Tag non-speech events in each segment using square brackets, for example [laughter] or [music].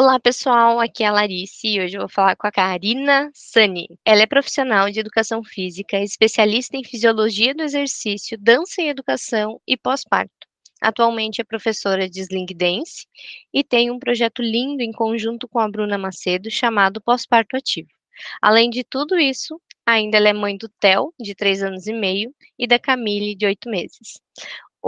Olá, pessoal. Aqui é a Larice e hoje eu vou falar com a Karina Sani. Ela é profissional de educação física, especialista em fisiologia do exercício, dança e educação e pós-parto. Atualmente é professora de Sling Dance e tem um projeto lindo em conjunto com a Bruna Macedo chamado Pós-Parto Ativo. Além de tudo isso, ainda ela é mãe do Theo, de 3 anos e meio, e da Camille, de 8 meses.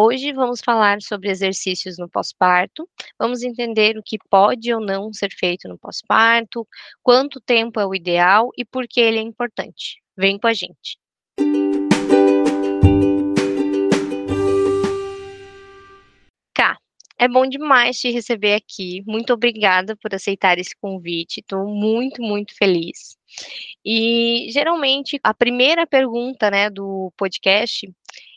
Hoje vamos falar sobre exercícios no pós-parto, vamos entender o que pode ou não ser feito no pós-parto, quanto tempo é o ideal e por que ele é importante. Vem com a gente. Cá, é bom demais te receber aqui. Muito obrigada por aceitar esse convite. Estou muito, muito feliz. E geralmente a primeira pergunta, né, do podcast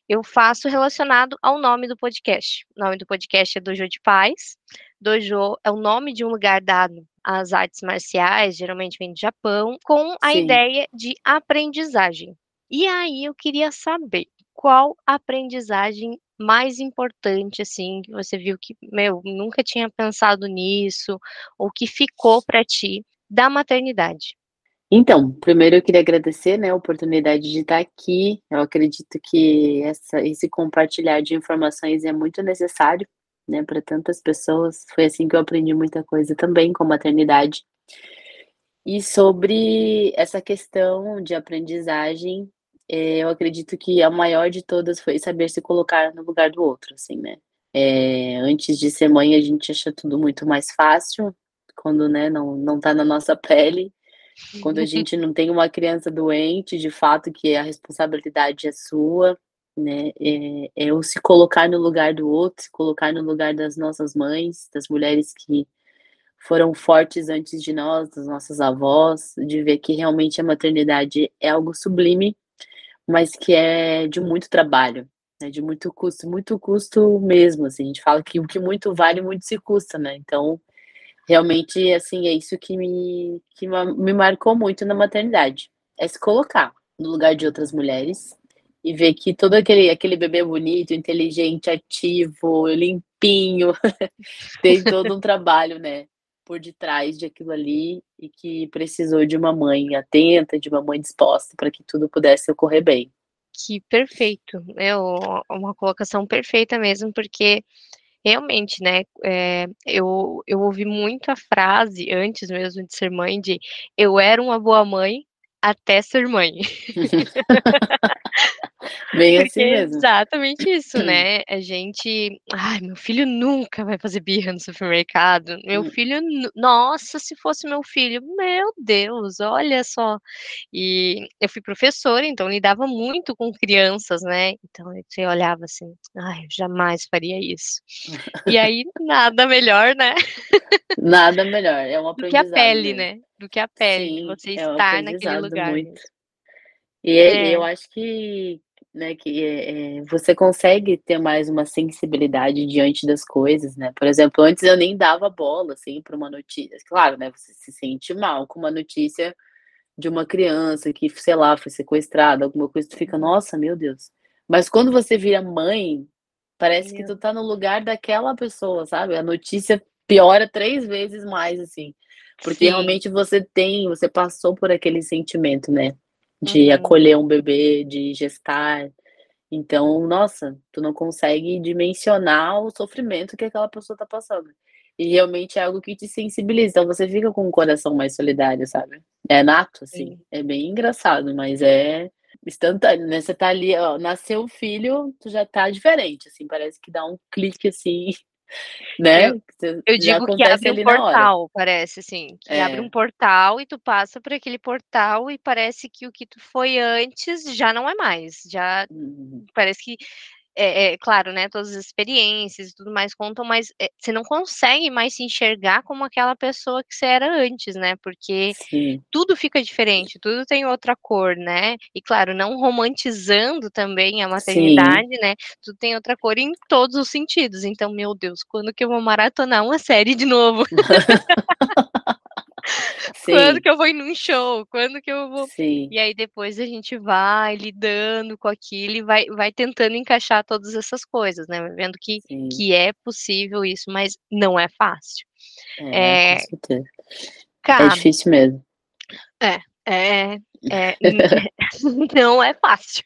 eu faço relacionado ao nome do podcast. O nome do podcast é Dojo de Paz. Dojo é o nome de um lugar dado às artes marciais, geralmente vem do Japão, com a Sim. ideia de aprendizagem. E aí eu queria saber qual aprendizagem mais importante, assim, que você viu que, meu, nunca tinha pensado nisso, ou que ficou para ti da maternidade? Então, primeiro eu queria agradecer, né, a oportunidade de estar aqui. Eu acredito que essa, esse compartilhar de informações é muito necessário, né, para tantas pessoas. Foi assim que eu aprendi muita coisa também com maternidade. E sobre essa questão de aprendizagem, é, eu acredito que a maior de todas foi saber se colocar no lugar do outro, assim, né? É, antes de ser mãe, a gente acha tudo muito mais fácil, quando, né, não, não tá na nossa [laughs] pele. Quando a gente não tem uma criança doente, de fato, que a responsabilidade é sua, né? É, é o se colocar no lugar do outro, se colocar no lugar das nossas mães, das mulheres que foram fortes antes de nós, das nossas avós, de ver que realmente a maternidade é algo sublime, mas que é de muito trabalho, né? De muito custo, muito custo mesmo, assim. A gente fala que o que muito vale, muito se custa, né? Então, realmente, assim, é isso que me, que me marcou muito na maternidade. É se colocar no lugar de outras mulheres e ver que todo aquele, aquele bebê bonito, inteligente, ativo, limpinho, [laughs] tem todo um trabalho, né, por detrás de aquilo ali e que precisou de uma mãe atenta, de uma mãe disposta para que tudo pudesse ocorrer bem. Que perfeito, é uma colocação perfeita mesmo, porque Realmente, né, eh, eu eu ouvi muito a frase, antes mesmo de ser mãe, de: "Eu era uma boa mãe, até ser mãe". [laughs] Bem assim Porque mesmo. exatamente isso, né, [clears throat] a gente: "Ai, meu filho nunca vai fazer birra no supermercado, meu Hum. filho nossa, se fosse meu filho, meu Deus, olha só". E eu fui professora, então lidava muito com crianças, né, então você olhava assim: "Ai, eu jamais faria isso". E aí nada melhor, né, [laughs] Nada melhor, é um do que a pele, mesmo. né, do que a pele, de Sim, você é estar naquele lugar muito. E é É. eu acho que, né, que, eh eh, você consegue ter mais uma sensibilidade diante das coisas, né, por exemplo, antes eu nem dava bola, assim, para uma notícia claro, né, você se sente mal com uma notícia de uma criança que, sei lá, foi sequestrada, alguma coisa, tu fica: Uhum. "Nossa, meu Deus". Mas quando você vira mãe, parece que Meu tu tá no lugar daquela pessoa, sabe, a notícia piora 3 vezes mais, assim, porque Sim. realmente você tem você passou por aquele sentimento, né, de Uhum. acolher um bebê, de gestar. Então, nossa, tu não consegue dimensionar o sofrimento que aquela pessoa tá passando. E realmente é algo que te sensibiliza, então você fica com o coração mais solidário, sabe. É nato, assim, Sim. é bem engraçado, mas é instantâneo, né, você tá ali, ó, nasceu o filho, tu já tá diferente, assim, parece que dá um clique, assim, [laughs] [laughs] né, eu já digo que abre um portal, parece, assim, que abre um É. portal e tu passa por aquele portal e parece que o que tu foi antes já não é mais, já Uhum. parece que é é claro, né, todas as experiências e tudo mais contam, mas, eh, você não consegue mais se enxergar como aquela pessoa que você era antes, né, porque Sim. tudo fica diferente, tudo tem outra cor, né. E claro, não romantizando também a Sim. maternidade, né, tudo tem outra cor em todos os sentidos, então, meu Deus, quando que eu vou maratonar uma série de novo? [laughs] [laughs] [laughs] Quando que eu vou ir num show? Quando que eu vou Sim. e aí depois a gente vai lidando com aquilo e vai vai tentando encaixar todas essas coisas, né, vendo que Sim. que é possível isso, mas não é fácil. É, Eh com certeza. É difícil mesmo. É, é é [laughs] [laughs] não é fácil.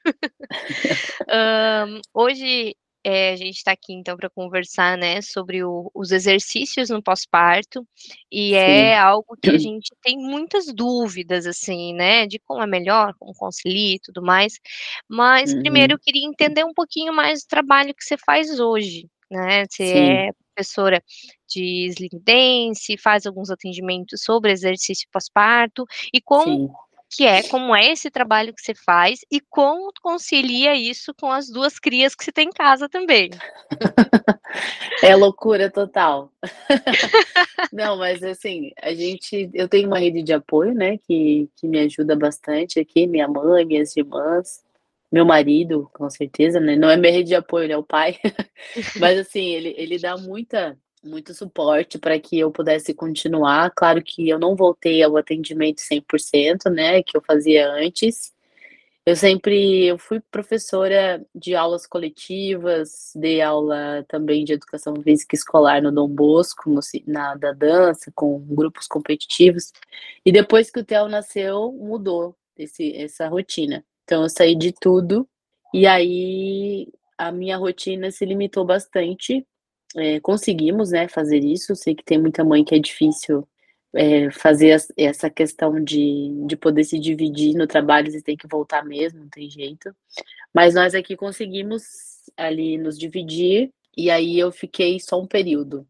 Hã, hoje, eh, a gente tá aqui então pra conversar, né, sobre o os exercícios no pós-parto, e é Sim. algo que a [clears throat] gente tem muitas dúvidas, assim, né, de como é melhor, como concilia e tudo mais. Mas primeiro Uhum. eu queria entender um pouquinho mais do trabalho que você faz hoje, né, você Sim. é professora de Sling Dance, faz alguns atendimentos sobre exercício pós-parto, e como Sim. Que é como é esse trabalho que você faz e como concilia isso com as 2 crias que você tem em casa também? É loucura total. Não, mas assim, a gente eu tenho uma rede de apoio, né, que que me ajuda bastante aqui, minha mãe, minhas irmãs, meu marido, com certeza, né, não é minha rede de apoio, ele é o pai. [laughs] Mas assim, ele ele dá muita muito suporte pra que eu pudesse continuar. Claro que eu não voltei ao atendimento 100%, né, que eu fazia antes. Eu sempre eu fui professora de aulas coletivas, dei aula também de educação física escolar no Dom Bosco, no na da dança, com grupos competitivos. E depois que o Theo nasceu, mudou esse essa rotina. Então eu saí de tudo, e aí a minha rotina se limitou bastante. Eh, conseguimos, né, fazer isso. Sei que tem muita mãe que é difícil, eh, fazer ess essa questão de de poder se dividir no trabalho, você tem que voltar mesmo, não tem jeito. Mas nós aqui conseguimos ali nos dividir, e aí eu fiquei só um período.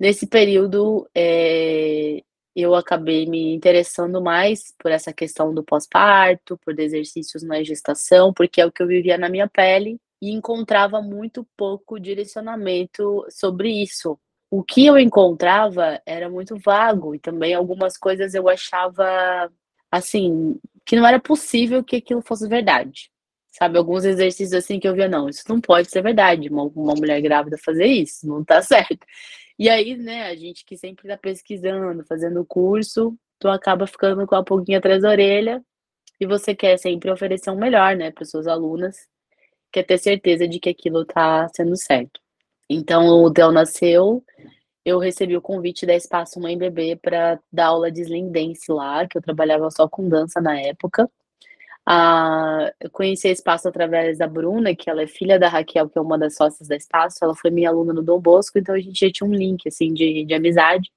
Nesse período, eh, eu acabei me interessando mais por essa questão do pós-parto, por exercícios na gestação, porque é o que eu vivia na minha pele, e encontrava muito pouco direcionamento sobre isso. O que eu encontrava era muito vago e também algumas coisas eu achava, assim, que não era possível que aquilo fosse verdade, sabe. Alguns exercícios, assim, que eu via: "Não, isso não pode ser verdade, uma uma mulher grávida fazer isso, não tá [laughs] certo". E aí, né, a gente que sempre tá pesquisando, fazendo curso, tu acaba ficando com a pulguinha atrás da orelha, e você quer sempre oferecer o melhor, né, para as suas alunas, quer ter certeza de que aquilo tá sendo certo. Então o Theo nasceu, eu recebi o convite da Espaço Mãe Bebê pra dar aula de Sling Dance lá, que eu trabalhava só com dança na época. Ah, eu conheci a Espaço através da Bruna, que ela é filha da Raquel, que é uma das sócias da Espaço, ela foi minha aluna no Dom Bosco, então a gente já tinha um link, assim, de de amizade.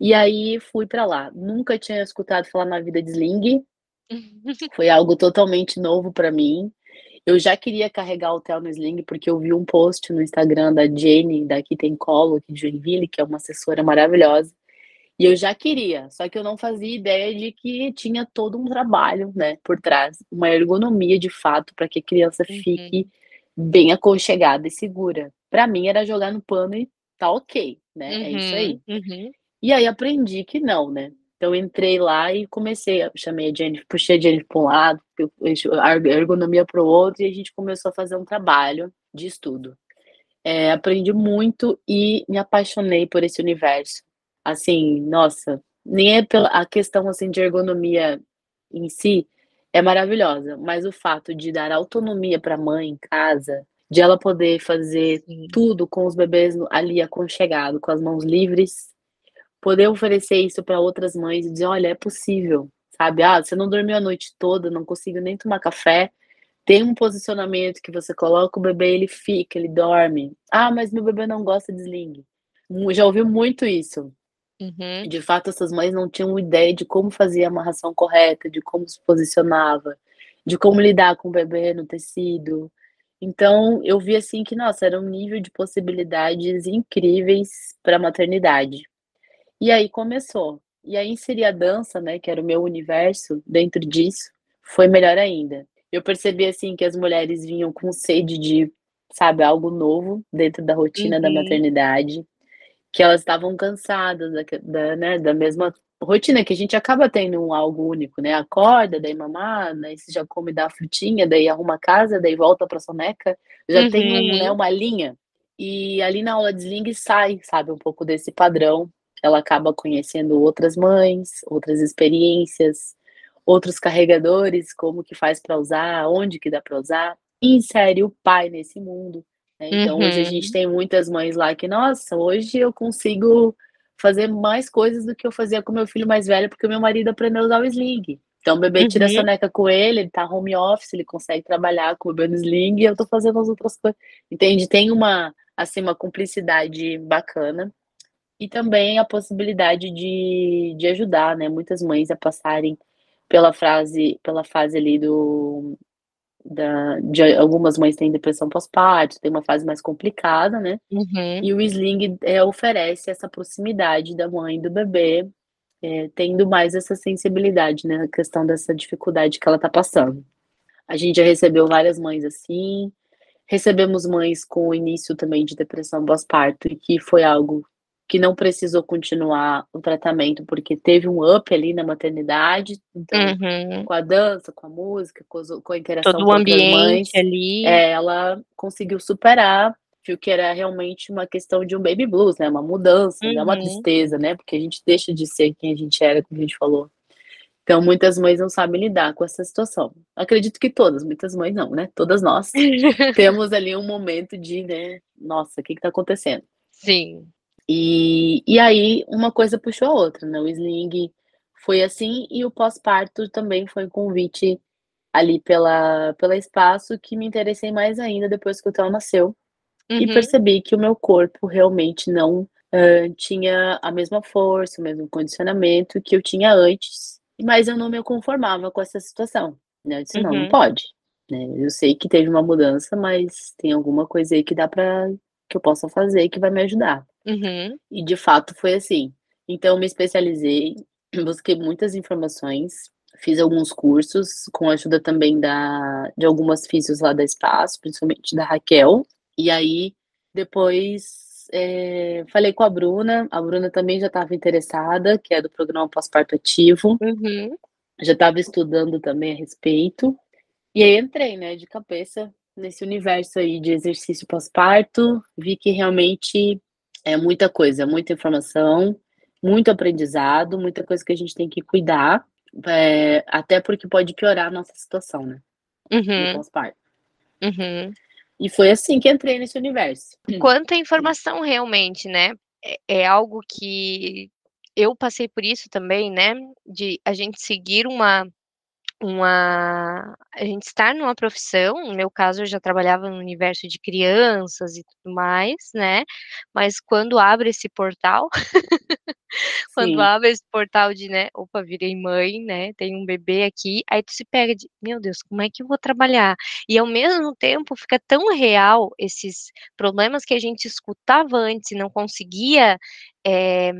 E aí fui pra lá. Nunca tinha escutado falar na vida de Sling. [laughs] Foi algo totalmente novo pra mim. Eu já queria carregar o Theo no Sling, porque eu vi um post no Instagram da Jenny, da Que Tem Colo, aqui de Joinville, que é uma assessora maravilhosa, e eu já queria, só que eu não fazia ideia de que tinha todo um trabalho, né, por trás, uma ergonomia de fato pra que a criança Uhum. fique bem aconchegada e segura. Pra mim era jogar no pano e tá ok, né, é isso Uhum, aí. uhum. E aí aprendi que não, né. Então entrei lá e comecei a chamei a Jenny, puxei a Jenny pra um lado, a ergo ergonomia para o outro, e a gente começou a fazer um trabalho de estudo. Eh, aprendi muito e me apaixonei por esse universo. Assim, nossa, nem é pela a questão, assim, de ergonomia em si, é maravilhosa, mas o fato de dar autonomia pra mãe em casa, de ela poder fazer Sim. tudo com os bebês ali aconchegado, com as mãos livres, poder oferecer isso pra outras mães e dizer: "Olha, é possível", sabe. "Ah, você não dormiu a noite toda, não conseguiu nem tomar café", tem um posicionamento que você coloca o bebê, ele fica, ele dorme. "Ah, mas meu bebê não gosta de Sling". Já ouvi muito isso. Uhum. De fato, essas mães não tinham ideia de como fazer a amarração correta, de como se posicionava, de como lidar com o bebê no tecido. Então eu vi, assim, que, nossa, era um nível de possibilidades incríveis pra maternidade. E aí começou. E aí inserir a dança, né, que era o meu universo, dentro disso, foi melhor ainda. Eu percebi, assim, que as mulheres vinham com sede de, sabe, algo novo dentro da rotina da Uhum. maternidade, que elas estavam cansadas daque da, né, da mesma rotina que a gente acaba tendo um algo único, né, acorda, daí mamar, aí você já come, dá a frutinha, daí arruma a casa, daí volta pra soneca, já tem um, né, Uhum. uma linha. E ali na aula de Sling sai, sabe, um pouco desse padrão, ela acaba conhecendo outras mães, outras experiências, outros carregadores, como que faz pra usar, onde que dá pra usar, insere o pai nesse mundo, né. Então hoje a gente Uhum. tem muitas mães lá que: "Nossa, hoje eu consigo fazer mais coisas do que eu fazia com meu filho mais velho, porque meu marido aprendeu a usar o sling. Então, o bebê tira a Uhum. soneca com ele, ele tá home office, ele consegue trabalhar com o bebê no sling e eu tô fazendo as outras coisas. Entende? Tem uma, assim, uma cumplicidade bacana. E também a possibilidade de, de ajudar, né, muitas mães a passarem pela frase pela fase ali do da de algumas mães têm depressão pós-parto, tem uma fase mais complicada, né, Uhum. e o sling, eh, oferece essa proximidade da mãe e do bebê, eh, tendo mais essa sensibilidade, né, na questão dessa dificuldade que ela tá passando. A gente já recebeu várias mães assim, recebemos mães com início também de depressão pós-parto e que foi algo que não precisou continuar o tratamento, porque teve um up ali na maternidade, então, Uhum. com a dança, com a música, com com a interação Todo o com outras ambiente mães, ali. eh, ela conseguiu superar, viu que era realmente uma questão de um baby blues, né, uma mudança, é uma Uhum. tristeza, né, porque a gente deixa de ser quem a gente era, como a gente falou. Então muitas mães não sabem lidar com essa situação. Acredito que todas, muitas mães não, né, todas nós [laughs] temos ali um momento de, né: "Nossa, que que tá acontecendo?". Sim. E e aí uma coisa puxou a outra, né, o sling foi assim e o pós-parto também foi um convite ali pela pela espaço que me interessei mais ainda depois que o Theo nasceu, e Uhum. percebi que o meu corpo realmente não, hã, tinha a mesma força, o mesmo condicionamento que eu tinha antes, mas eu não me conformava com essa situação, né, eu disse: "Não, não Uhum. pode, né, eu sei que teve uma mudança, mas tem alguma coisa aí que dá pra que eu possa fazer que vai me ajudar". Uhum. E de fato foi assim. Então me especializei, [clears throat] busquei muitas informações, fiz alguns cursos, com a ajuda também da de algumas fisios lá da espaço, principalmente da Raquel, e aí depois, eh, falei com a Bruna, a Bruna também já estava interessada, que é do programa pós-parto ativo. Uhum. Já estava estudando também a respeito, e aí entrei, né, de cabeça nesse universo aí de exercício pós-parto, vi que realmente é muita coisa, muita informação, muito aprendizado, muita coisa que a gente tem que cuidar, eh, até porque pode piorar a nossa situação, né, no Uhum. pós-parto. Uhum. E foi assim que entrei nesse universo. Quanta informação realmente, né, é é algo que eu passei por isso também, né, de a gente seguir uma uma a gente estar numa profissão, no meu caso eu já trabalhava no universo de crianças e tudo mais, né, mas quando abre esse portal, [laughs] quando Sim. abre esse portal de, né: "Opa, virei mãe, né, tenho um bebê aqui", aí tu se pega de: "Meu Deus, como é que eu vou trabalhar?". E ao mesmo tempo fica tão real esses problemas que a gente escutava antes e não conseguia, eh,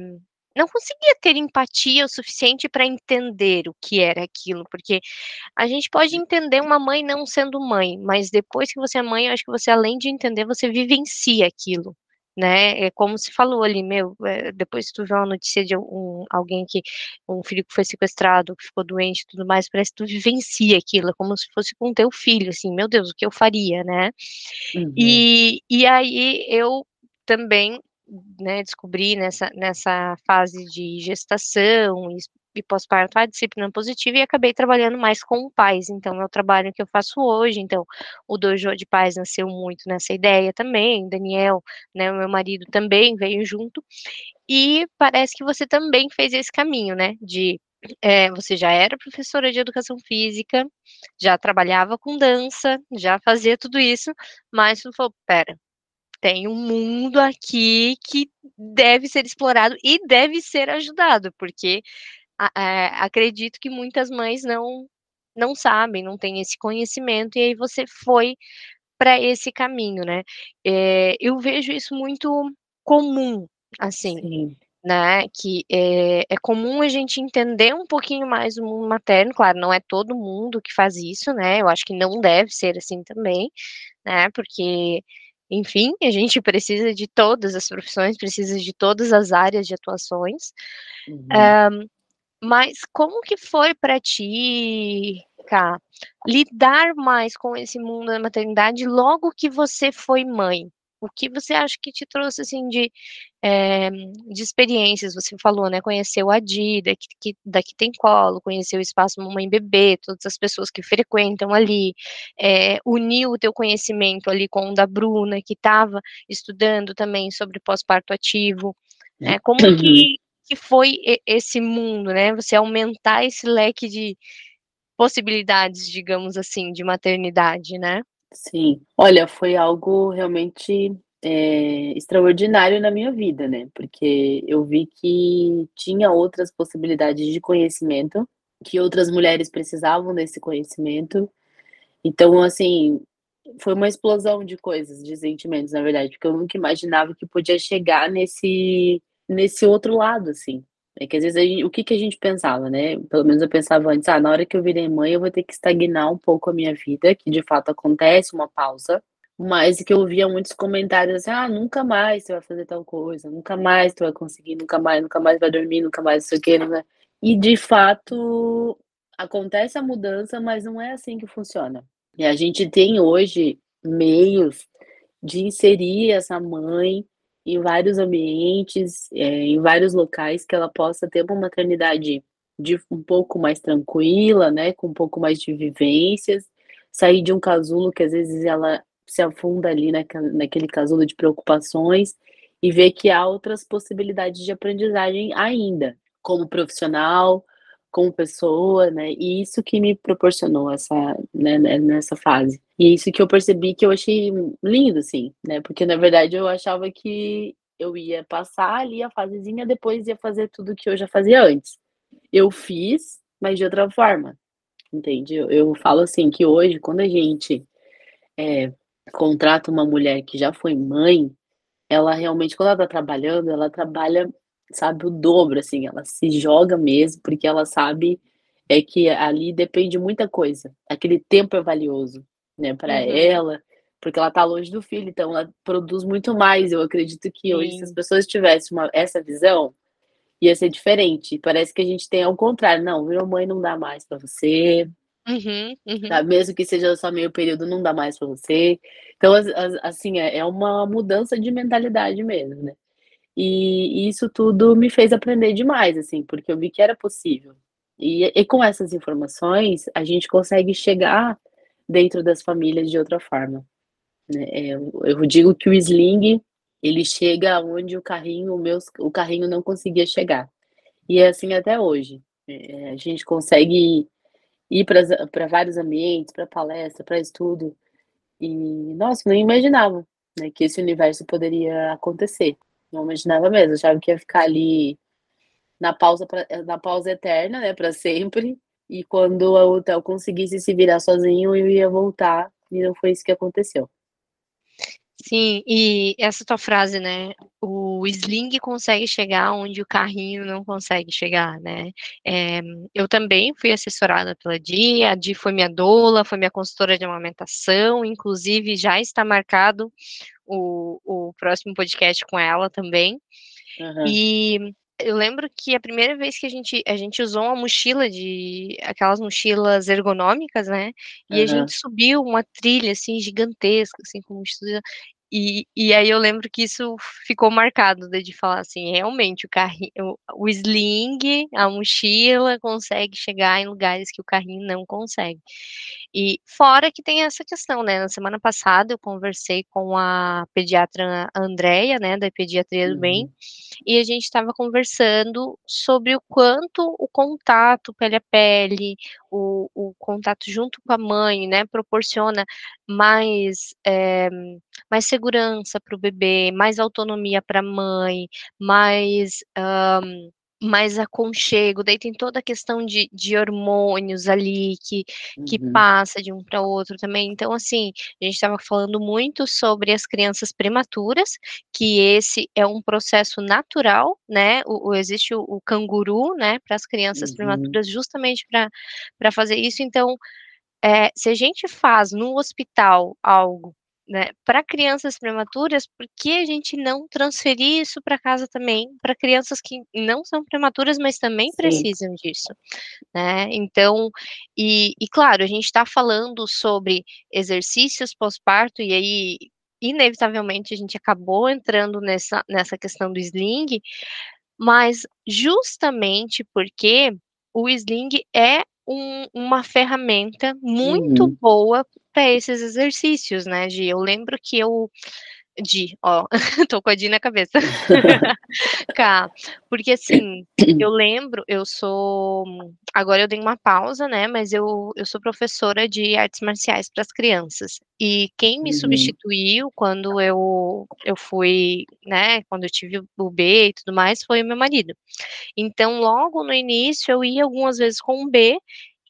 não conseguia ter empatia o suficiente pra entender o que era aquilo, porque a gente pode entender uma mãe não sendo mãe, mas depois que você é mãe, eu acho que você além de entender, você vivencia aquilo, né, é como se falou ali, meu, eh, depois que tu vê uma notícia de um alguém que um filho que foi sequestrado, que ficou doente e tudo mais, parece que tu vivencia aquilo, é como se fosse com o teu filho, assim, meu Deus, o que eu faria, né. Uhum. E e aí eu também, né, descobri nessa nessa fase de gestação e e pós-parto a disciplina positiva e acabei trabalhando mais com pais, então é o trabalho que eu faço hoje, então o Dojo de Pais nasceu muito nessa ideia também, Daniel, né, meu marido também veio junto, e parece que você também fez esse caminho, né, de, eh, você já era professora de educação física, já trabalhava com dança, já fazia tudo isso, mas tu falou: "Espera, tem um mundo aqui que deve ser explorado e deve ser ajudado", porque eh, acredito que muitas mães não não sabem, não têm esse conhecimento, e aí você foi pra esse caminho, né. Eh, eu vejo isso muito comum, assim, Sim. né, que, eh, é comum a gente entender um pouquinho mais o mundo materno, claro, não é todo mundo que faz isso, né, eu acho que não deve ser assim também, né, porque, enfim, a gente precisa de todas as profissões, precisa de todas as áreas de atuações. Uhum. Hã, mas como que foi pra ti, Cá, lidar mais com esse mundo da maternidade logo que você foi mãe? O que você acha que te trouxe, assim, de, eh, de experiências? Você falou, né, conheceu a Di, da que Que Tem Colo, conheceu o espaço Mamãe Bebê, todas as pessoas que frequentam ali, eh, uniu o teu conhecimento ali com o da Bruna, que estava estudando também sobre pós-parto ativo. Né? Como que, uhum. que foi esse mundo, né? Você aumentar esse leque de possibilidades, digamos assim, de maternidade, né? Sim. Olha, foi algo realmente é, extraordinário na minha vida, né? Porque eu vi que tinha outras possibilidades de conhecimento, que outras mulheres precisavam desse conhecimento. Então, assim, foi uma explosão de coisas, de sentimentos, na verdade, porque eu nunca imaginava que podia chegar nesse, nesse outro lado, assim. É que às vezes gente, o que, que a gente pensava, né? Pelo menos eu pensava antes, ah, na hora que eu virei mãe, eu vou ter que estagnar um pouco a minha vida, que de fato acontece, uma pausa. Mas que eu ouvia muitos comentários assim, ah, nunca mais você vai fazer tal coisa, nunca mais tu vai conseguir, nunca mais, nunca mais vai dormir, nunca mais isso aqui, né? E de fato acontece a mudança, mas não é assim que funciona. E a gente tem hoje meios de inserir essa mãe em vários ambientes, é, em vários locais, que ela possa ter uma maternidade de um pouco mais tranquila, né, com um pouco mais de vivências, sair de um casulo que às vezes ela se afunda ali naquele casulo de preocupações e ver que há outras possibilidades de aprendizagem ainda, como profissional, como pessoa, né? E isso que me proporcionou essa, né, né, nessa fase. E isso que eu percebi que eu achei lindo, assim, né? Porque na verdade eu achava que eu ia passar ali a fasezinha, depois ia fazer tudo que eu já fazia antes. Eu fiz, mas de outra forma, entende? Eu, eu falo assim que hoje, quando a gente é, contrata uma mulher que já foi mãe, ela realmente, quando ela tá trabalhando, ela trabalha sabe, o dobro, assim, ela se joga mesmo, porque ela sabe é que ali depende muita coisa. Aquele tempo é valioso, né, para uhum. ela, porque ela tá longe do filho, então ela produz muito mais. Eu acredito que Sim. hoje, se as pessoas tivessem uma, essa visão, ia ser diferente. Parece que a gente tem ao contrário, não, virou mãe não dá mais para você. Uhum, uhum. Tá? Mesmo que seja só meio período, não dá mais para você. Então, assim, é, é uma mudança de mentalidade mesmo, né? E isso tudo me fez aprender demais, assim, porque eu vi que era possível. E, e com essas informações, a gente consegue chegar dentro das famílias de outra forma. Né? É, eu digo que o sling ele chega onde o carrinho, o, meu, o carrinho não conseguia chegar. E é assim até hoje. É, a gente consegue ir para vários ambientes, para palestra, para estudo. E, nossa, nem imaginava né, que esse universo poderia acontecer. Não imaginava mesmo, achava que ia ficar ali na pausa, pra, na pausa eterna, né, para sempre. E quando o hotel conseguisse se virar sozinho, eu ia voltar. E não foi isso que aconteceu. Sim, e essa tua frase, né? O sling consegue chegar onde o carrinho não consegue chegar, né? É, eu também fui assessorada pela Di, a Di foi minha doula, foi minha consultora de amamentação, inclusive já está marcado o, o próximo podcast com ela também. Uhum. E eu lembro que a primeira vez que a gente, a gente usou uma mochila de aquelas mochilas ergonômicas, né? E uhum. a gente subiu uma trilha assim gigantesca, assim, com mochila. E, e aí eu lembro que isso ficou marcado né, de falar assim, realmente o carrinho, o sling, a mochila consegue chegar em lugares que o carrinho não consegue. E fora que tem essa questão, né? Na semana passada eu conversei com a pediatra Andréia, né, da Pediatria do Bem, uhum. e a gente estava conversando sobre o quanto o contato pele a pele, o, o contato junto com a mãe, né, proporciona mais, é, mais segurança para o bebê, mais autonomia para a mãe, mais. Um, mais aconchego, daí tem toda a questão de, de hormônios ali que, que uhum. passa de um para outro também. Então, assim, a gente estava falando muito sobre as crianças prematuras, que esse é um processo natural, né? O, o existe o, o, canguru, né, para as crianças uhum. prematuras, justamente para fazer isso. Então, é, se a gente faz no hospital algo né, para crianças prematuras, por que a gente não transferir isso para casa também, para crianças que não são prematuras, mas também Sim. precisam disso, né? Então, e, e claro, a gente está falando sobre exercícios pós-parto, e aí, inevitavelmente, a gente acabou entrando nessa, nessa questão do sling, mas justamente porque o sling é um, uma ferramenta muito uhum. boa para esses exercícios, né, Gi? Eu lembro que eu Di, ó, [laughs] tô com a Di na cabeça. [laughs] Cá, porque assim, eu lembro, eu sou agora eu dei uma pausa, né, mas eu eu sou professora de artes marciais para as crianças. E quem me Uhum. substituiu quando eu eu fui, né, quando eu tive o B e tudo mais, foi o meu marido. Então, logo no início, eu ia algumas vezes com o B,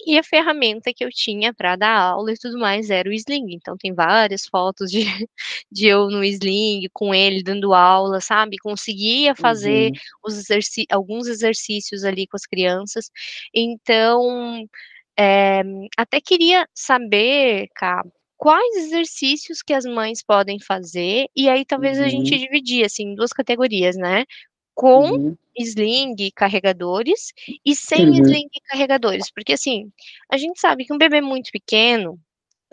e a ferramenta que eu tinha para dar aula e tudo mais era o sling. Então tem várias fotos de [laughs] de eu no sling, com ele dando aula, sabe. Conseguia fazer Uhum. os exerci alguns exercícios ali com as crianças. Então, eh, até queria saber, Cá, quais exercícios que as mães podem fazer, e aí talvez a gente Uhum. dividir, assim, em 2 categorias, né, com Uhum. sling carregadores, e sem Uhum. sling carregadores. Porque, assim, a gente sabe que um bebê muito pequeno,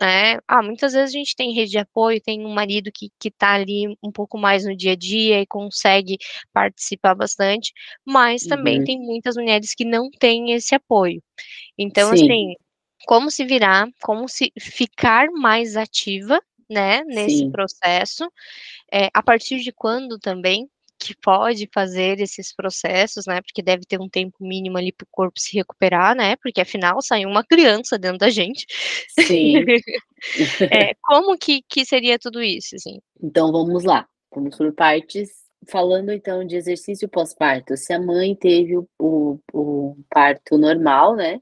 né, ah, muitas vezes a gente tem rede de apoio, tem um marido que que tá ali um pouco mais no dia a dia e consegue participar bastante, mas também Uhum. tem muitas mulheres que não têm esse apoio. Então, Sim. assim, como se virar, como se ficar mais ativa, né, nesse Sim. processo, eh, a partir de quando também que pode fazer esses processos, né, porque deve ter um tempo mínimo ali para o corpo se recuperar, né, porque afinal saiu uma criança dentro da gente. Sim. Eh, [laughs] como que que seria tudo isso, assim? Então vamos lá, vamos por partes. Falando então de exercício pós-parto, se a mãe teve o o o parto normal, né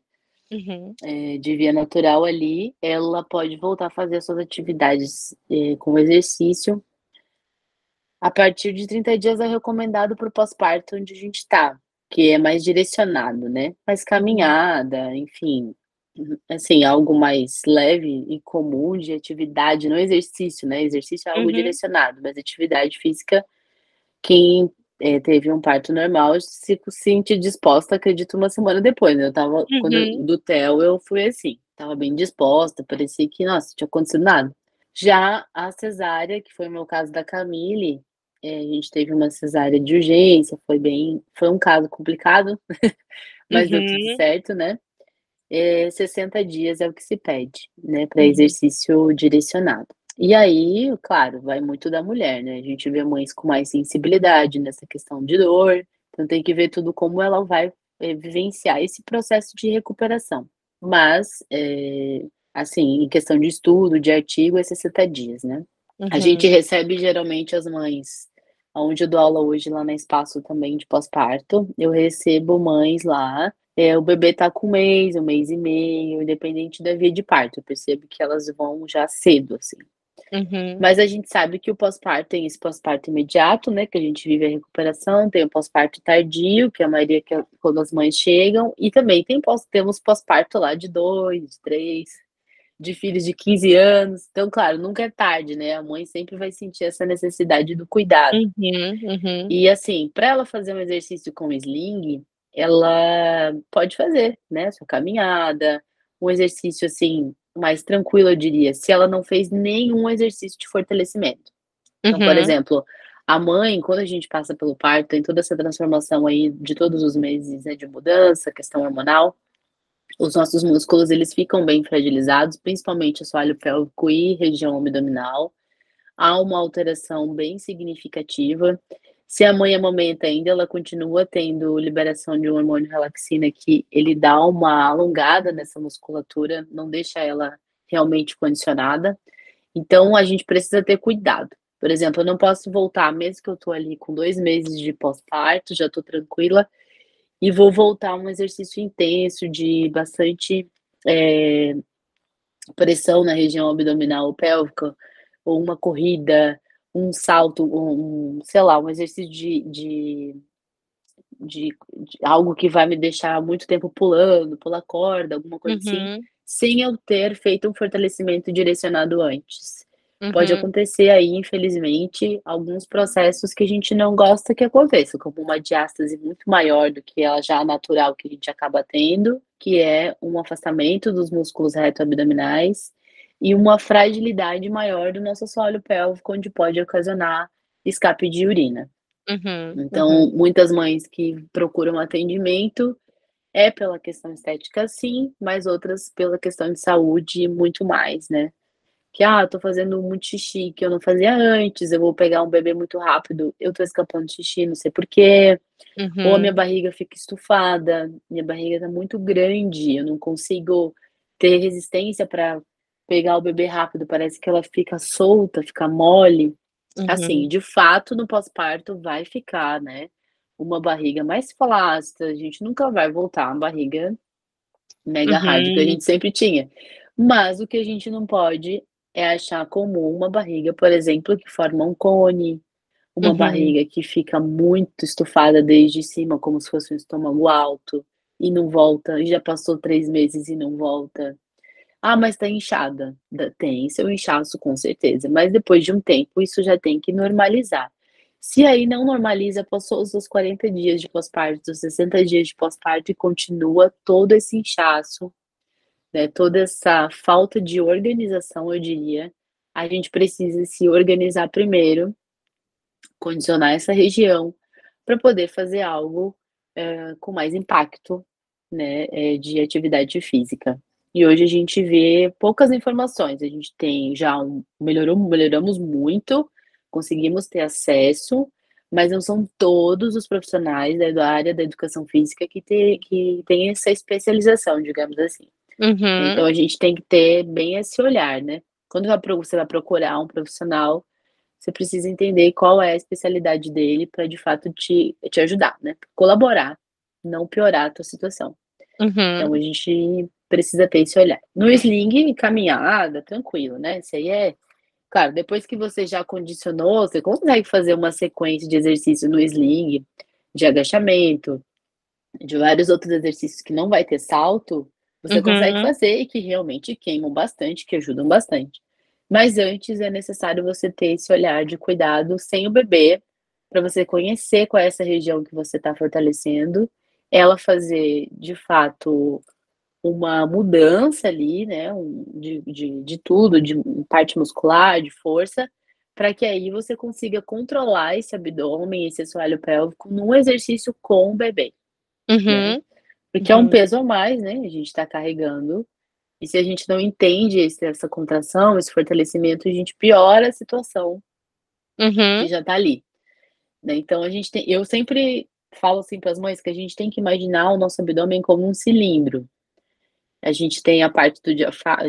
Uhum. eh, de via natural ali, ela pode voltar a fazer as suas atividades, eh, com exercício a partir de 30 dias é recomendado para o pós-parto onde a gente tá, que é mais direcionado, né. Mais Uhum. caminhada, enfim, assim, algo mais leve e comum de atividade, não exercício, né, exercício é algo Uhum. direcionado, mas atividade física, quem, eh, teve um parto normal se sente disposta, acredito, uma semana depois, né. Eu estava quando eu Uhum. do Theo eu fui assim, estava bem disposta, parecia que, nossa, não tinha acontecido nada. Já a cesárea, que foi o meu caso da Camille, eh, a gente teve uma cesárea de urgência, foi bem foi um caso complicado, [laughs] mas deu tudo Uhum. certo, né. Eh, 60 dias é o que se pede, né, pra Uhum. exercício direcionado. E aí, claro, vai muito da mulher, né, a gente vê mães com mais sensibilidade nessa questão de dor, então tem que ver tudo como ela vai, eh, vivenciar esse processo de recuperação. Mas, eh, assim, em questão de estudo, de artigo, é 60 dias, né. A gente Uhum. recebe geralmente as mães aonde eu dou aula hoje lá na Espaço também de pós-parto, eu recebo mães lá, eh, o bebê tá com 1 mês, 1 mês e meio, independente da via de parto, eu percebo que elas vão já cedo, assim. Uhum. Mas a gente sabe que o pós-parto tem esse pós-parto imediato, né, que a gente vive a recuperação, tem o pós-parto tardio, que a maioria que é quando as mães chegam, e também tem pós temos pós-parto lá de 2, 3, de filhos de 15 anos, então claro, nunca é tarde, né, a mãe sempre vai sentir essa necessidade do cuidado. Uhum, uhum. E assim, pra ela fazer um exercício com sling, ela pode fazer, né, sua caminhada, um exercício, assim, mais tranquilo eu diria, se ela não fez nenhum exercício de fortalecimento. Então, por Uhum. exemplo, a mãe, quando a gente passa pelo parto, tem toda essa transformação aí de todos os meses, né, de mudança, questão hormonal, os nossos músculos eles ficam bem fragilizados, principalmente assoalho pélvico e região abdominal. Há uma alteração bem significativa. Se a mãe amamenta ainda, ela continua tendo liberação de um hormônio relaxina que ele dá uma alongada nessa musculatura, não deixa ela realmente condicionada. Então a gente precisa ter cuidado. Por exemplo, eu não posso voltar, mesmo que eu tô ali com 2 meses de pós-parto, já tô tranquila, e vou voltar a um exercício intenso de bastante, eh, pressão na região abdominal ou pélvica, ou uma corrida, um salto, um sei lá, um exercício de de de de algo que vai me deixar muito tempo pulando, pular corda, alguma coisa assim, Uhum. sem eu ter feito um fortalecimento direcionado antes. Pode Uhum. acontecer aí, infelizmente, alguns processos que a gente não gosta que aconteça, como uma diástase muito maior do que a já natural que a gente acaba tendo, que é um afastamento dos músculos reto-abdominais, e uma fragilidade maior do nosso assoalho pélvico, onde pode ocasionar escape de urina. Uhum, Então, uhum. muitas mães que procuram atendimento, é pela questão estética sim, mas outras pela questão de saúde muito mais, né, que, ah, tô fazendo muito xixi que eu não fazia antes, eu vou pegar um bebê muito rápido, eu tô escapando xixi, não sei porquê. Uhum. Ou a minha barriga fica estufada, minha barriga tá muito grande, eu não consigo ter resistência para pegar o bebê rápido, parece que ela fica solta, fica mole. Assim, uhum. Assim, de fato, no pós-parto vai ficar, né? Uma barriga mais flácida, a gente nunca vai voltar a uma barriga mega uhum. hard que a gente sempre tinha. Mas o que a gente não pode é achar comum uma barriga, por exemplo, que forma um cone, uma uhum. barriga que fica muito estufada desde cima, como se fosse um estômago alto, e não volta, e já passou três meses e não volta. Ah, mas tá inchada. Tem seu inchaço, com certeza. Mas depois de um tempo, isso já tem que normalizar. Se aí não normaliza, passou os seus 40 dias de pós-parto, os 60 dias de pós-parto e continua todo esse inchaço, né, toda essa falta de organização, eu diria, a gente precisa se organizar primeiro, condicionar essa região para poder fazer algo é, com mais impacto né, é, de atividade física. E hoje a gente vê poucas informações, a gente tem já um, melhorou, melhoramos muito, conseguimos ter acesso, mas não são todos os profissionais da área da educação física que, tem que tem essa especialização, digamos assim. Uhum. Então a gente tem que ter bem esse olhar, né? Quando você vai procurar um profissional, você precisa entender qual é a especialidade dele para de fato te, te ajudar, né? Colaborar, não piorar a tua situação. Uhum. Então a gente precisa ter esse olhar. No sling, caminhada, tranquilo, né? Isso aí é. Claro, depois que você já condicionou, você consegue fazer uma sequência de exercício no sling, de agachamento, de vários outros exercícios que não vai ter salto, você uhum. consegue fazer e que realmente queimam bastante, que ajudam bastante. Mas antes é necessário você ter esse olhar de cuidado sem o bebê, para você conhecer qual é essa região que você está fortalecendo, ela fazer de fato uma mudança ali, né, um, de, de, de tudo, de parte muscular, de força, para que aí você consiga controlar esse abdômen, esse assoalho pélvico num exercício com o bebê. Uhum. Né? Porque é um uhum. peso a mais, né? A gente está carregando. E se a gente não entende esse, essa contração, esse fortalecimento, a gente piora a situação uhum. que já está ali. Né? Então a gente tem. Eu sempre falo assim para as mães que a gente tem que imaginar o nosso abdômen como um cilindro. A gente tem a parte do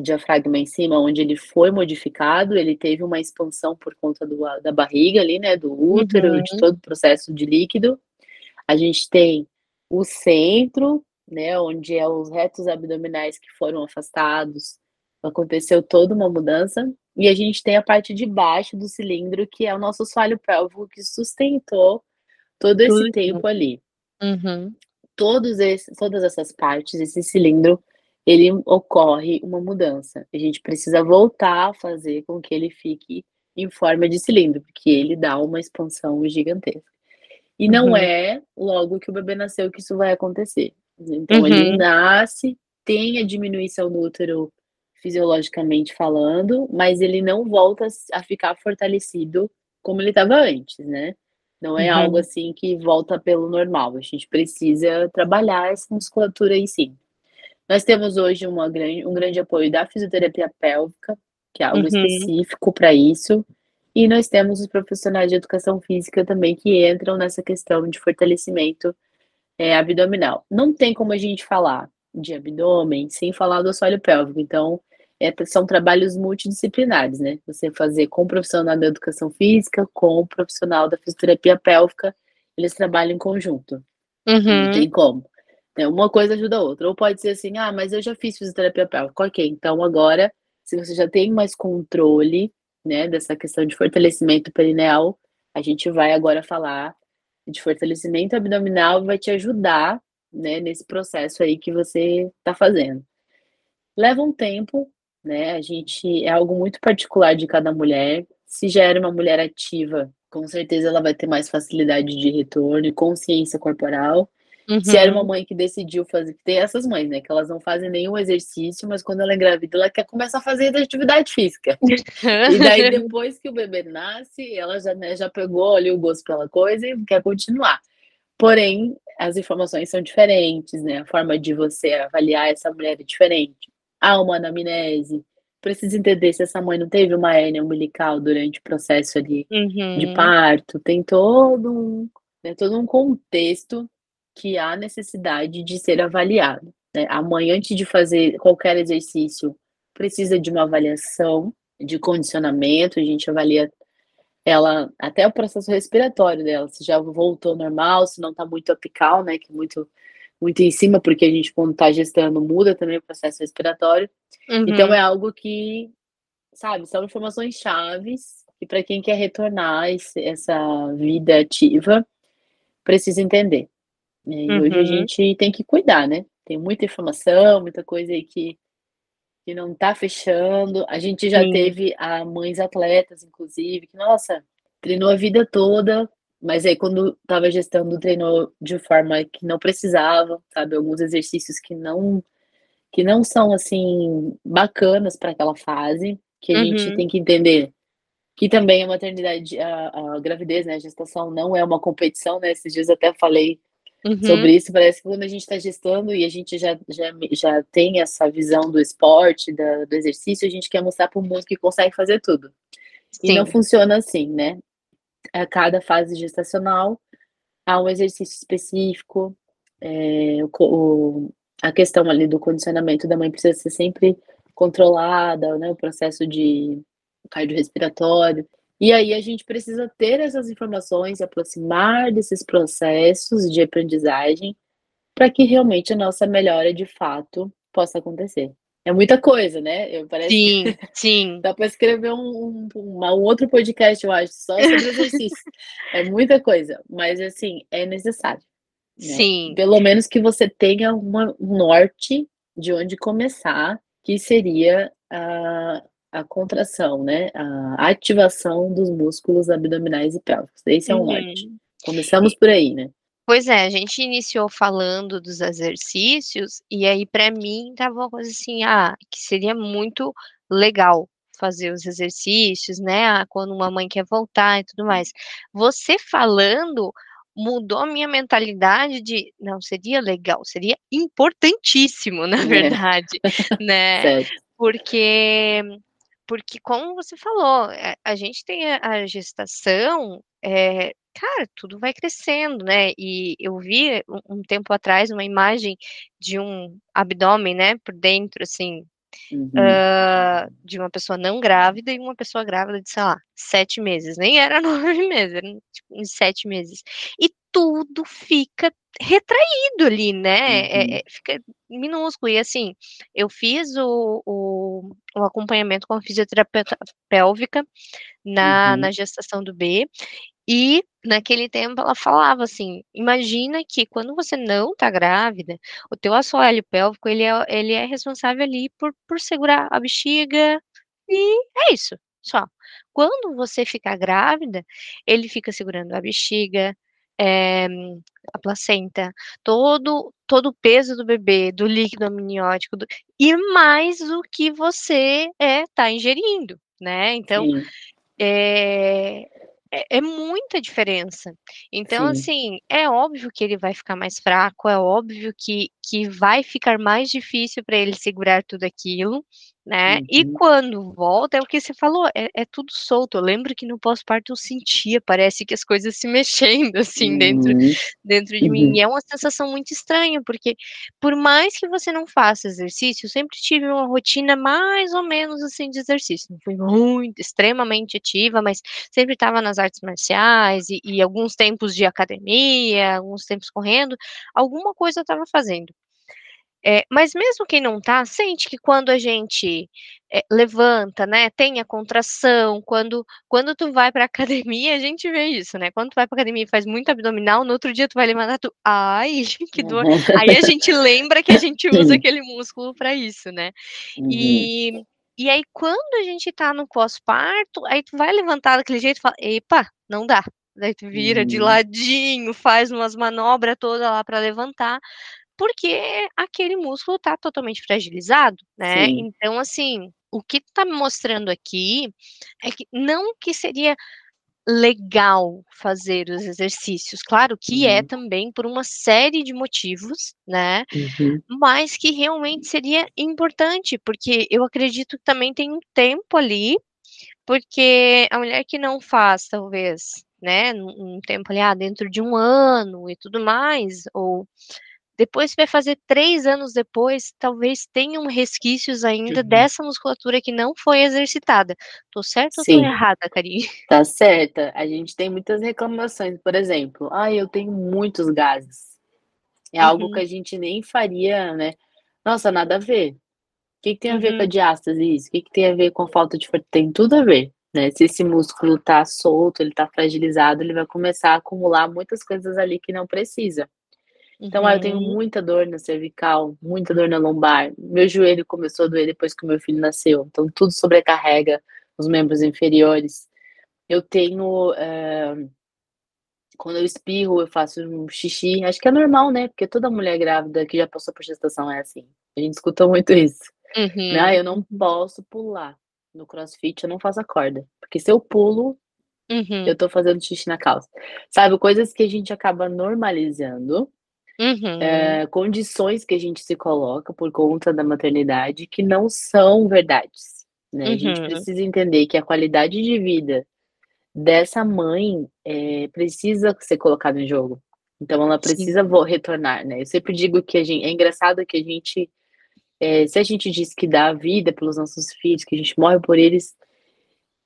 diafragma em cima, onde ele foi modificado, ele teve uma expansão por conta do, da barriga ali, né, do útero, uhum. de todo o processo de líquido. A gente tem o centro, né, onde é os retos abdominais que foram afastados, aconteceu toda uma mudança. E a gente tem a parte de baixo do cilindro, que é o nosso assoalho pélvico, que sustentou todo esse Tudo. tempo ali. Uhum. Todos esses, todas essas partes, esse cilindro, ele ocorre uma mudança. A gente precisa voltar a fazer com que ele fique em forma de cilindro, porque ele dá uma expansão gigantesca. E não uhum. é logo que o bebê nasceu que isso vai acontecer. Então, uhum. ele nasce, tem a diminuição do útero fisiologicamente falando, mas ele não volta a ficar fortalecido como ele estava antes, né? Não é uhum. algo assim que volta pelo normal. A gente precisa trabalhar essa musculatura aí sim. Nós temos hoje uma grande, um grande apoio da fisioterapia pélvica, que é algo uhum. específico para isso. E nós temos os profissionais de educação física também que entram nessa questão de fortalecimento é, abdominal. Não tem como a gente falar de abdômen sem falar do assoalho pélvico. Então, é, são trabalhos multidisciplinares, né? Você fazer com o profissional da educação física, com o profissional da fisioterapia pélvica, eles trabalham em conjunto. Uhum. Não tem como. Né? Uma coisa ajuda a outra. Ou pode ser assim, ah, mas eu já fiz fisioterapia pélvica. Ok, então agora, se você já tem mais controle, né, dessa questão de fortalecimento perineal, a gente vai agora falar de fortalecimento abdominal vai te ajudar, né, nesse processo aí que você está fazendo. Leva um tempo, né? A gente é algo muito particular de cada mulher. Se já era uma mulher ativa, com certeza ela vai ter mais facilidade de retorno e consciência corporal. Uhum. Se era uma uhum. mãe que decidiu fazer, tem essas mães, né? Que elas não fazem nenhum exercício, mas quando ela é grávida, ela quer começar a fazer atividade física. e daí, [laughs] depois que o bebê nasce, ela já, né, já pegou ali o gosto pela coisa e quer continuar. Porém, as informações são diferentes, né? A forma de você avaliar essa mulher é diferente. Há uma anamnese, precisa entender se essa mãe não teve uma hérnia umbilical durante o processo ali uhum. de parto. Tem todo um, né, todo um contexto que há necessidade de ser avaliado. Né? A mãe, antes de fazer qualquer exercício, precisa de uma avaliação de condicionamento, a gente avalia ela, até o processo respiratório dela, se já voltou normal, se não está muito apical, né, que é muito, muito em cima, porque a gente, quando está gestando, muda também o processo respiratório. Uhum. Então, é algo que, sabe, são informações chaves que para quem quer retornar esse, essa vida ativa, precisa entender. E uhum. hoje a uhum. gente tem que cuidar, né? Tem muita informação, muita coisa aí que que não tá fechando. A gente já Sim. teve a mães atletas, inclusive, que, nossa, treinou a vida toda, mas aí quando tava gestando, treinou de forma que não precisava, sabe? Alguns exercícios que não que não são assim bacanas para aquela fase, que a uhum. gente tem que entender que também a maternidade, a, a, gravidez, né, a gestação não é uma competição, né? Esses dias até falei Uhum. sobre isso. Parece que quando a gente está gestando e a gente já, já, já tem essa visão do esporte, da, do exercício, a gente quer mostrar para o mundo que consegue fazer tudo. Sim. E não funciona assim, né? A cada fase gestacional há um exercício específico, é, o, o, a questão ali do condicionamento da mãe precisa ser sempre controlada, né? O processo de cardiorrespiratório. E aí a gente precisa ter essas informações, aproximar desses processos de aprendizagem para que realmente a nossa melhora de fato possa acontecer. É muita coisa, né? Eu, parece sim, [laughs] sim. Dá para escrever um, um, um, outro podcast, eu acho, só sobre [laughs] exercício. é muita coisa, mas assim, é necessário. Né? Sim. Pelo menos que você tenha uma, um norte de onde começar, que seria a, a contração, né? A ativação dos músculos abdominais e pélvicos. Esse é o uhum. norte. Começamos por aí, né? Pois é, a gente iniciou falando dos exercícios e aí para mim tava uma coisa assim, ah, que seria muito legal fazer os exercícios, né? Ah, quando uma mãe quer voltar e tudo mais. Você falando mudou a minha mentalidade de não seria legal, seria importantíssimo, [laughs] na é. verdade, é. né? [laughs] Certo. Porque porque, como você falou, eh, a, gente tem a, gestação, é, cara, tudo vai crescendo, né? E eu vi um, um, tempo atrás uma imagem de um abdômen, né, por dentro, assim, uhum. uh, de uma pessoa não grávida e uma pessoa grávida de, sei lá, sete meses. Nem era [laughs] nove meses, era tipo, uns sete meses. E tudo fica retraído ali, né? É, uhum. É, fica minúsculo. E assim, eu fiz o, o, o acompanhamento com a fisioterapeuta pélvica na, uhum. na gestação do B. E naquele tempo ela falava assim: imagina que quando você não tá grávida, o teu assoalho pélvico ele é, ele é responsável ali por, por segurar a bexiga, e é isso, só. Quando você ficar grávida, ele fica segurando a bexiga, é, a placenta, todo todo o peso do bebê, do líquido amniótico, do, e mais o que você está é, tá ingerindo, né? Então, é, é, é, muita diferença. Então, Sim. assim, é óbvio que ele vai ficar mais fraco, é óbvio que, que vai ficar mais difícil para ele segurar tudo aquilo, né? Uhum. E quando volta, é o que você falou, é, é tudo solto. Eu lembro que no pós-parto eu sentia, parece que as coisas se [laughs] mexendo assim uhum. dentro, dentro de uhum. mim. E é uma sensação muito estranha, porque por mais que você não faça exercício, eu sempre tive uma rotina mais ou menos assim de exercício. Não fui muito, extremamente ativa, mas sempre estava nas artes marciais e, e alguns tempos de academia, alguns tempos correndo, alguma coisa eu estava fazendo. É, mas mesmo quem não tá, sente que quando a gente é, levanta, né, tem a contração, quando, quando tu vai pra [laughs] academia, a gente vê isso, né, quando tu vai pra academia e faz muito abdominal, no outro dia tu vai levantar, tu, ai, [laughs] que dor, uhum. aí a gente lembra que a gente [laughs] usa aquele músculo para isso, né, uhum. e, e aí quando a gente tá no pós-parto, aí tu vai levantar daquele jeito e fala, epa, não dá, daí tu vira uhum. de ladinho, faz umas manobras todas lá para levantar, porque aquele músculo está totalmente fragilizado, né? Sim. Então, assim, o que está me mostrando aqui é que não que seria legal fazer os exercícios. Claro que é Uhum. também por uma série de motivos, né, Uhum. mas que realmente seria importante, porque eu acredito que também tem um tempo ali, porque a mulher que não faz talvez, né, um um tempo ali, ah, dentro de 1 ano e tudo mais, ou depois vai fazer 3 anos depois, talvez tenham resquícios ainda Uhum. dessa musculatura que não foi exercitada. Tô certa ou tô errada, Karine? [laughs] Tá certa. A gente tem muitas reclamações, por exemplo: "Ai, eu tenho muitos gases". É algo que Uhum. a gente nem faria, né nossa, nada a ver. Que que tem a ver com a Uhum. diástase isso? Que que tem a ver com a falta de for tem tudo a ver, né. Se esse músculo tá solto, ele tá fragilizado, ele vai começar a acumular muitas coisas ali que não precisa. Então, ah, eu tenho Uhum. muita dor na cervical, muita dor na lombar, meu joelho começou a doer depois que o meu filho nasceu, então tudo sobrecarrega os membros inferiores. Eu tenho, eh quando eu espirro, eu faço um xixi, acho que é normal, né, porque toda mulher grávida que já passou por gestação é assim. A gente escuta muito isso, né: "Ai, Uhum, eu não uhum. posso pular no crossfit, eu não faço a corda, porque se eu pulo, eu Uhum. tô fazendo xixi na calça". Sabe, coisas que a gente acaba normalizando, Uhum. eh, condições que a gente se coloca por conta da maternidade que não são verdades, né. A gente Uhum. precisa entender que a qualidade de vida dessa mãe, eh, precisa ser colocada em jogo. Então ela Sim. precisa vo retornar, né. Eu sempre digo que a gen é engraçado que a gente, eh, se a gente diz que dá a vida pelos nossos filhos, que a gente morre por eles,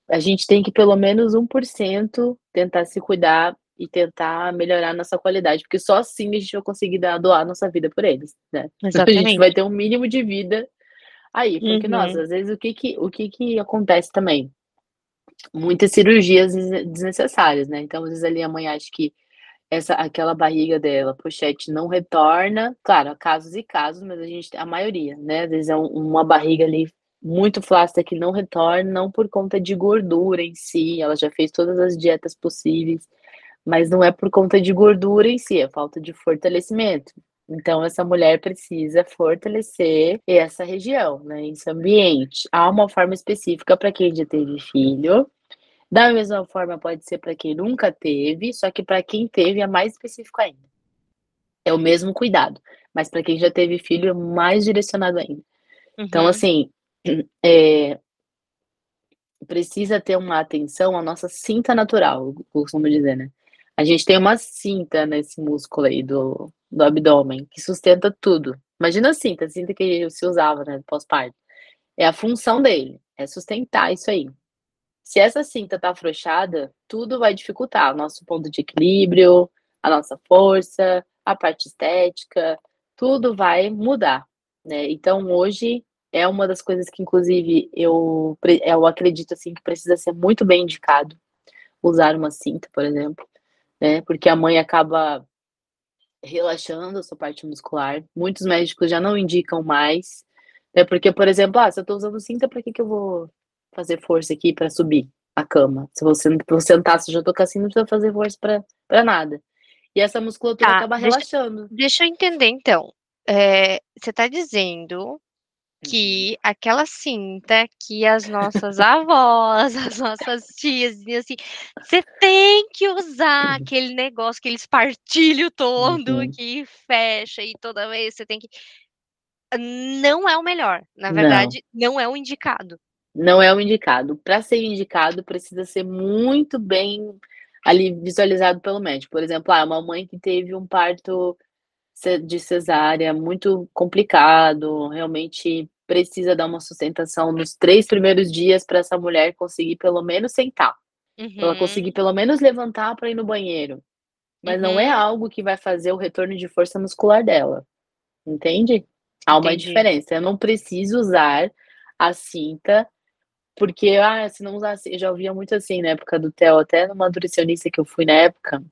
a gente tem que pelo menos 1% tentar se cuidar e tentar melhorar a nossa qualidade, porque só assim a gente vai conseguir dar doar a nossa vida por eles, né. A gente vai Exatamente. ter um mínimo de vida aí, porque, nossa, Uhum. às vezes o que que o que que acontece também? Muitas cirurgias desne desnecessárias, né, então às vezes ali a mãe acha que essa aquela barriga dela, pochete, não retorna, claro, há casos e casos, mas a gente a maioria, né, às vezes é um uma barriga ali muito flácida que não retorna, não por conta de gordura em si, ela já fez todas as dietas possíveis, mas não é por conta de gordura em si, é falta de fortalecimento. Então essa mulher precisa fortalecer essa região, né, esse ambiente. Há uma forma específica pra quem já teve filho, da mesma forma pode ser pra quem nunca teve, só que pra quem teve é mais específico ainda. É o mesmo cuidado, mas pra quem já teve filho é mais direcionado ainda. Então Uhum. assim, eh precisa ter uma atenção à nossa cinta natural, costumo dizer, né. A gente tem uma cinta nesse músculo aí do do abdômen que sustenta tudo. Imagina a cinta, a cinta que se usava, né, pós-parto. É a função dele, é sustentar isso aí. Se essa cinta tá afrouxada, tudo vai dificultar, o nosso ponto de equilíbrio, a nossa força, a parte estética, tudo vai mudar, né. Então hoje é uma das coisas que inclusive eu eu acredito, assim, que precisa ser muito bem indicado, usar uma cinta, por exemplo, né, porque a mãe acaba relaxando a sua parte muscular, muitos médicos já não indicam mais, né, porque, por exemplo: "Ah, se eu tô usando cinta, pra que que eu vou fazer força aqui pra subir a cama? Se você eu sentar, se eu já tô com a cinta, não precisa fazer força pra nada". E essa musculatura Tá, acaba deixa relaxando. deixa eu entender então, eh, você tá dizendo. Que aquela cinta que as nossas avós, [laughs] as nossas tias assim: "Você tem que usar aquele negócio, aquele espartilho todo Uhum. que fecha e toda vez você tem que" não é o melhor, na Não. verdade, não é o indicado. Não é o indicado. Pra ser indicado, precisa ser muito bem, ali, visualizado pelo médico. Por exemplo, ah, uma mãe que teve um parto de cesárea muito complicado, realmente precisa dar uma sustentação nos 3 primeiros dias pra essa mulher conseguir pelo menos sentar, pra ela conseguir Uhum. pelo menos levantar pra ir no banheiro, mas não é Uhum. algo que vai fazer o retorno de força muscular dela, entende? Há uma Entendi. diferença, eu não preciso usar a cinta, porque, ah, se não usasse eu já ouvia muito assim na época do Theo, até numa nutricionista que eu fui na época,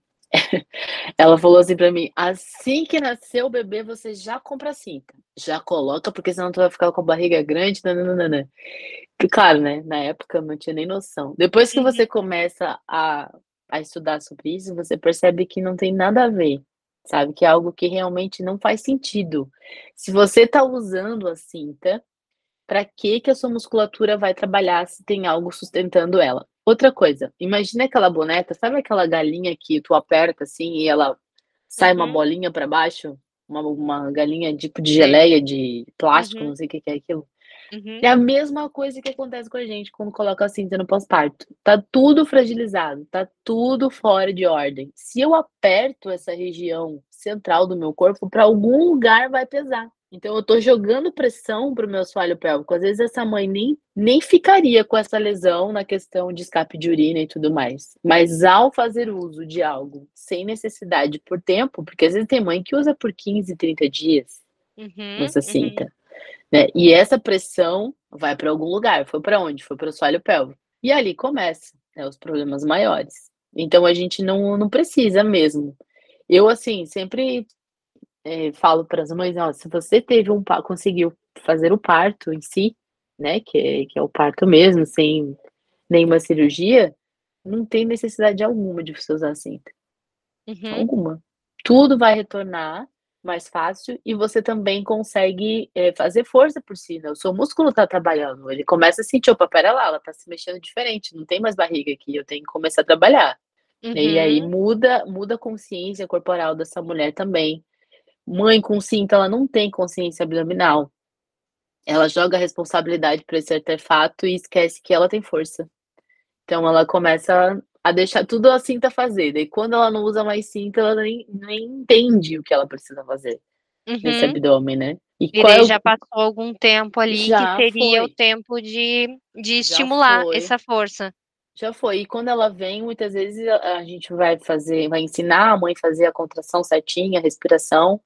ela falou assim pra mim: "Assim que nascer o bebê, você já compra a cinta, já coloca, porque senão tu vai ficar com a barriga grande, nã-nã-nã-nã". E claro, né, na época eu não tinha nem noção. Depois que Uhum. você começa a a estudar sobre isso, você percebe que não tem nada a ver, sabe, que é algo que realmente não faz sentido. Se você tá usando a cinta, pra que que a sua musculatura vai trabalhar se tem algo sustentando ela? Outra coisa, imagina aquela boneca, sabe aquela galinha que tu aperta assim e ela sai uma Uhum. bolinha pra baixo? Uma uma galinha tipo de geleia, de plástico, Uhum. não sei o que que é aquilo. Uhum. É a mesma coisa que acontece com a gente quando coloca a cinta no pós-parto. Tá tudo fragilizado, tá tudo fora de ordem. Se eu aperto essa região central do meu corpo, pra algum lugar vai pesar. Então eu tô jogando pressão para o meu assoalho pélvico. Às vezes essa mãe nem nem ficaria com essa lesão na questão de escape de urina e tudo mais. Mas ao fazer uso de algo sem necessidade por tempo, porque às vezes tem mãe que usa por 15, 30 dias Uhum, essa uhum. cinta, né, e essa pressão vai pra algum lugar. Foi pra onde? Foi para o assoalho pélvico. E ali começa, né, os problemas maiores. Então a gente não não precisa mesmo. Eu, assim, sempre, eh, falo para as mães: "Ó, se você teve um conseguiu fazer o parto em si, né, que é que é o parto mesmo, sem nenhuma cirurgia, não tem necessidade alguma de você usar cinta. Uhum. Alguma. Tudo vai retornar mais fácil e você também consegue, eh, fazer força por si, né, o seu músculo tá trabalhando, ele começa a sentir: "Opa, espera lá, ela tá se mexendo diferente, não tem mais barriga aqui, eu tenho que começar a trabalhar". E aí Uhum. muda muda a consciência corporal dessa mulher também. Mãe com cinta, ela não tem consciência abdominal. Ela joga a responsabilidade pra esse artefato e esquece que ela tem força. Então ela começa a deixar tudo a cinta fazer, daí quando ela não usa mais cinta, ela nem nem entende o que ela precisa fazer nesse Uhum. abdômen, né. E E qual é o já passou algum tempo ali que Já seria o foi. tempo de de estimular essa força. Já foi. E quando ela vem, muitas vezes a a gente vai fazer vai ensinar a mãe fazer a contração certinha, a respiração,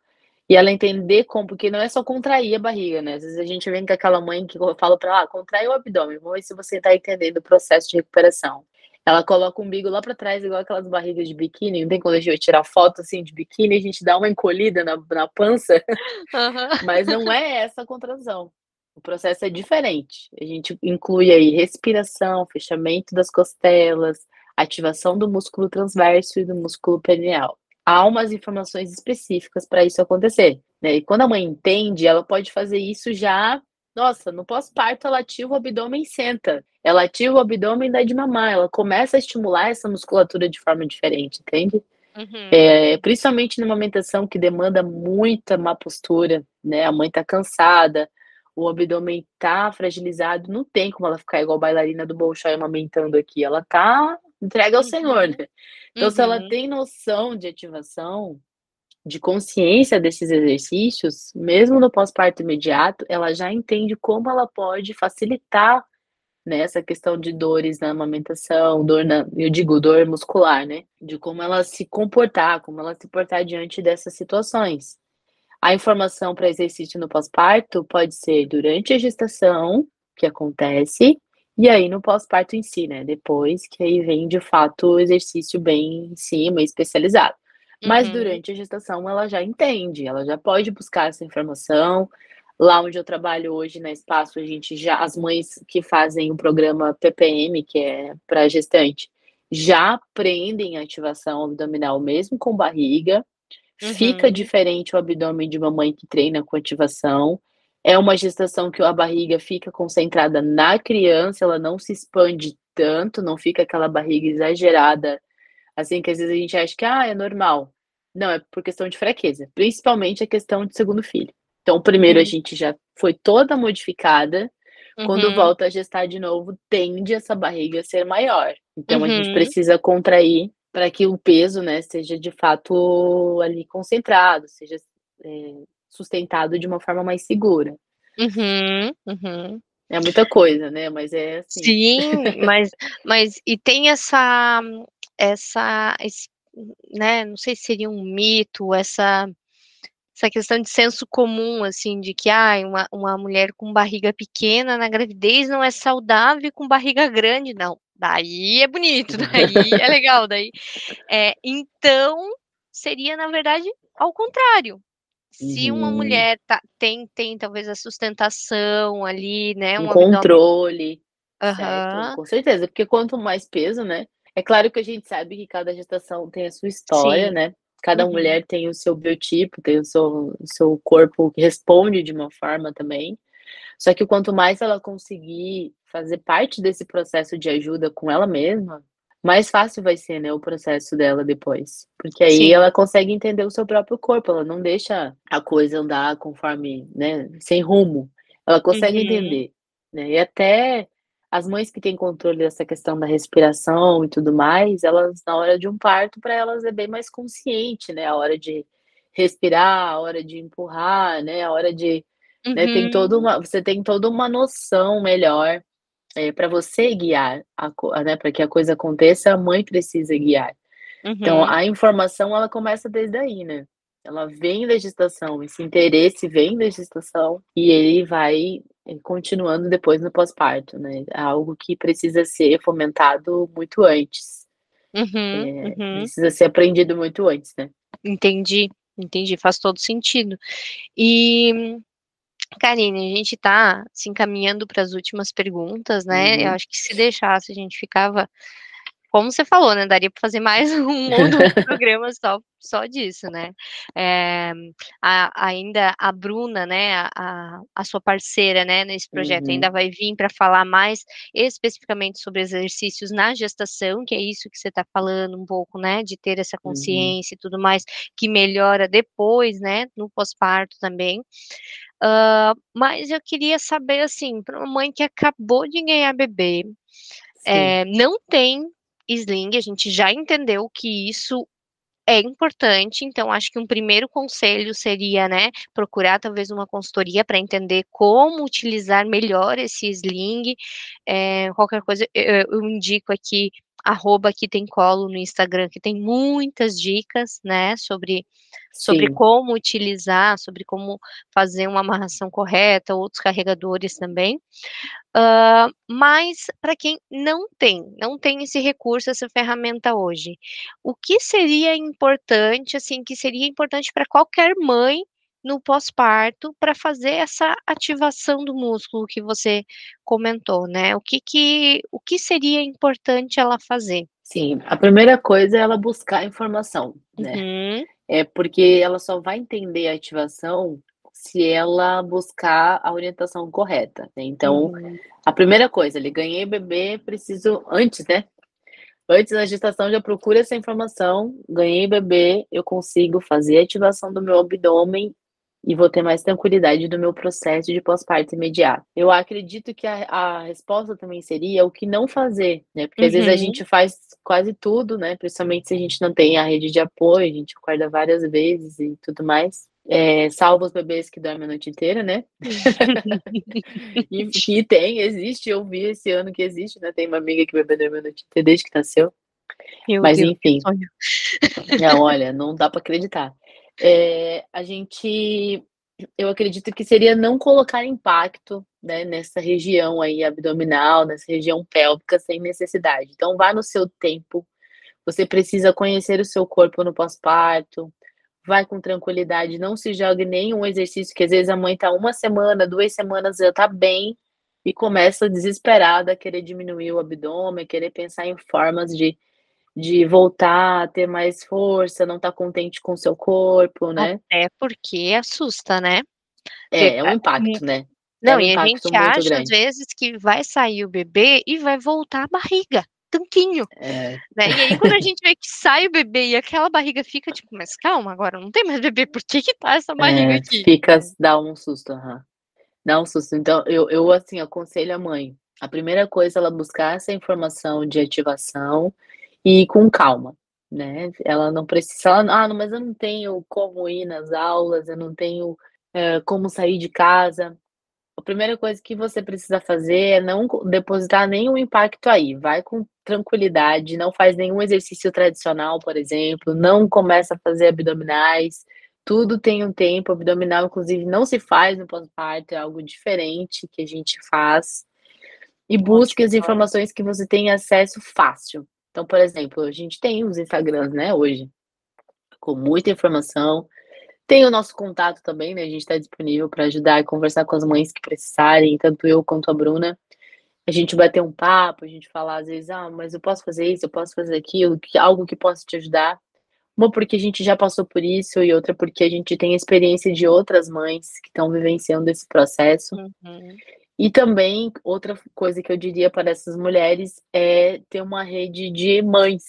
e ela entender como porque não é só contrair a barriga, né, às vezes a gente vem com aquela mãe que eu falo pra ela: "Ah, contrai o abdômen, vamos ver se você tá entendendo o processo de recuperação". Ela coloca o umbigo lá pra trás igual aquelas barrigas de biquíni, não tem quando a gente vai tirar foto, assim, de biquíni, a gente dá uma encolhida na na pança, Aham. [laughs] mas não é essa a contração. O processo é diferente. A gente inclui aí respiração, fechamento das costelas, ativação do músculo transverso e do músculo perineal. Há umas informações específicas pra isso acontecer, né, e quando a mãe entende, ela pode fazer isso já nossa, no pós-parto ela ativa o abdômen e senta. Ela ativa o abdômen e dá de mamar, ela começa a estimular essa musculatura de forma diferente, entende. Uhum. Eh, principalmente na amamentação que demanda muita má postura, né, a mãe tá cansada, o abdômen tá fragilizado, não tem como ela ficar igual bailarina do Bolshoi amamentando aqui, ela tá entregue ao senhor, Uhum. né. Então se ela Uhum. tem noção de ativação, de consciência desses exercícios, mesmo no pós-parto imediato, ela já entende como ela pode facilitar, né, essa questão de dores na amamentação, dor na eu digo dor muscular, né, de como ela se comportar, como ela se portar diante dessas situações. A informação pra exercício no pós-parto pode ser durante a gestação, que acontece, e aí no pós-parto em si, né, depois que aí vem de fato o exercício bem em cima, especializado. Mas Uhum. durante a gestação ela já entende, ela já pode buscar essa informação. Lá onde eu trabalho hoje na Espaço, a gente já as mães que fazem o programa PPM, que é pra gestante, já aprendem a ativação abdominal mesmo com barriga, fica Uhum. diferente o abdômen de uma mãe que treina com ativação. É uma gestação que a barriga fica concentrada na criança, ela não se expande tanto, não fica aquela barriga exagerada, assim, que às vezes a gente acha que: "Ah, é normal". Não, é por questão de fraqueza, principalmente a questão de 2º filho. Então o 1º a Uhum. gente já foi toda modificada, quando Uhum. volta a gestar de novo, tende essa barriga a ser maior. Então a gente Uhum. precisa contrair pra que o peso, né, seja de fato ali concentrado, seja, eh, sustentado de uma forma mais segura. Uhum, uhum. É muita coisa, né, mas é assim. Sim, [laughs] mas mas e tem essa essa esse né, não sei se seria um mito, essa essa questão de senso comum, assim, de que: "Ai, uma uma mulher com barriga pequena na gravidez não é saudável e com barriga grande não, daí é bonito, [laughs] daí é legal, daí" eh, então seria na verdade ao contrário. Se uma Uhum. mulher tá tem tem talvez a sustentação ali, né, Um um controle, Aham. com certeza, porque quanto mais peso, né é claro que a gente sabe que cada gestação tem a sua história, Sim. né, cada Uhum. mulher tem o seu biotipo, tem o seu o seu corpo que responde de uma forma também. Só que quanto mais ela conseguir fazer parte desse processo de ajuda com ela mesma, mais fácil vai ser, né, o processo dela depois. Porque aí Sim. ela consegue entender o seu próprio corpo, ela não deixa a coisa andar conforme, né, sem rumo. Ela consegue uhum. entender, né? E até as mães que têm controle dessa questão da respiração e tudo mais, elas na hora de um parto para elas é bem mais consciente, né? A hora de respirar, a hora de empurrar, né? A hora de uhum. né? tem toda uhum. uma, você tem toda uma noção melhor é, para você guiar, a, né, para que a coisa aconteça, a mãe precisa guiar. Então, uhum. Então, a informação, ela começa desde aí, né? Ela vem da gestação, esse interesse vem da gestação e ele vai eh, continuando depois no pós-parto, né? É algo que precisa ser fomentado muito antes. Uhum, é, uhum. Precisa ser aprendido muito antes, né? Entendi, entendi, faz todo sentido. E Karine, a gente está se encaminhando para as últimas perguntas, né? Uhum. Eu acho que se deixasse, a gente ficava, como você falou, né? Daria para fazer mais [laughs] um ou dois [laughs] programas só, só disso, né? É, a, ainda a Bruna, né? A, a sua parceira, né? Nesse projeto, uhum. ainda vai vir para falar mais especificamente sobre exercícios na gestação, que é isso que você está falando um pouco, né? De ter essa uhum. consciência uhum. e tudo mais, que melhora depois, né? No pós-parto também. Uh, mas eu queria saber, assim, para uma mãe que acabou de ganhar bebê, é, não tem sling, a gente já entendeu que isso é importante, então acho que um primeiro conselho seria, né, procurar talvez uma consultoria para entender como utilizar melhor esse sling. É, qualquer coisa, eu, eu indico aqui arroba que tem colo no Instagram, que tem muitas dicas, né, sobre, sobre como utilizar, sobre como fazer uma amarração correta, outros carregadores também. Uh, mas para quem não tem, não tem esse recurso, essa ferramenta hoje, o que seria importante, assim, que seria importante para qualquer mãe no pós-parto para fazer essa ativação do músculo que você comentou, né? O que, que, o que seria importante ela fazer? Sim, a primeira coisa é ela buscar informação, né? Uhum. É porque ela só vai entender a ativação se ela buscar a orientação correta. Né? Então, uhum. a primeira coisa, ele ganhei bebê, preciso antes, né? Antes da gestação já procura essa informação, ganhei bebê, eu consigo fazer a ativação do meu abdômen e vou ter mais tranquilidade do meu processo de pós-parto imediato. Eu acredito que a, a, resposta também seria o que não fazer, né? Porque uhum. às vezes a uhum. gente faz quase tudo, né? Principalmente se a gente não tem a rede de apoio, a gente acorda várias vezes e tudo mais. É, salva os bebês que dormem a noite inteira, né? [laughs] e que tem, existe, eu vi esse ano que existe, né? Tem uma amiga que bebê dorme a noite inteira desde que nasceu. Meu Mas Deus, enfim. Não, olha, não dá para acreditar é, a gente, eu acredito que seria não colocar impacto né, nessa região aí abdominal, nessa região pélvica sem necessidade. Então, vá no seu tempo. Você precisa conhecer o seu corpo no pós-parto. Vai com tranquilidade, não se jogue nenhum exercício, que às vezes a mãe tá uma semana, duas semanas já tá bem e começa desesperada a querer diminuir o abdômen, querer pensar em formas de de voltar a ter mais força, não estar tá contente com o seu corpo, né? Até porque assusta, né? É, é um impacto, né? É não, é um e a gente acha grande. às vezes que vai sair o bebê e vai voltar a barriga, tanquinho. É. Né? E aí, quando a gente vê que sai o bebê e aquela barriga fica tipo, mas calma, agora não tem mais bebê, por que que tá essa barriga é, aqui? Fica, dá um susto, uhum. dá um susto. Então, eu, eu assim, aconselho a mãe, a primeira coisa é ela buscar essa informação de ativação e com calma, né? Ela não precisa, ela, ah, mas eu não tenho como ir nas aulas, eu não tenho é, como sair de casa. A primeira coisa que você precisa fazer é não depositar nenhum impacto aí. Vai com tranquilidade, não faz nenhum exercício tradicional, por exemplo, não começa a fazer abdominais. Tudo tem um tempo, abdominal, inclusive, não se faz no pós-parto, é algo diferente que a gente faz. E busque as informações que você tem acesso fácil. Então, por exemplo, a gente tem os Instagrams, né, hoje, com muita informação. Tem o nosso contato também, né? A gente está disponível para ajudar e conversar com as mães que precisarem, tanto eu quanto a Bruna. A gente bater um papo, a gente falar às vezes, ah, mas eu posso fazer isso, eu posso fazer aquilo, algo que possa te ajudar. Uma porque a gente já passou por isso e outra porque a gente tem experiência de outras mães que estão vivenciando esse processo. Uhum. E também, outra coisa que eu diria para essas mulheres é ter uma rede de mães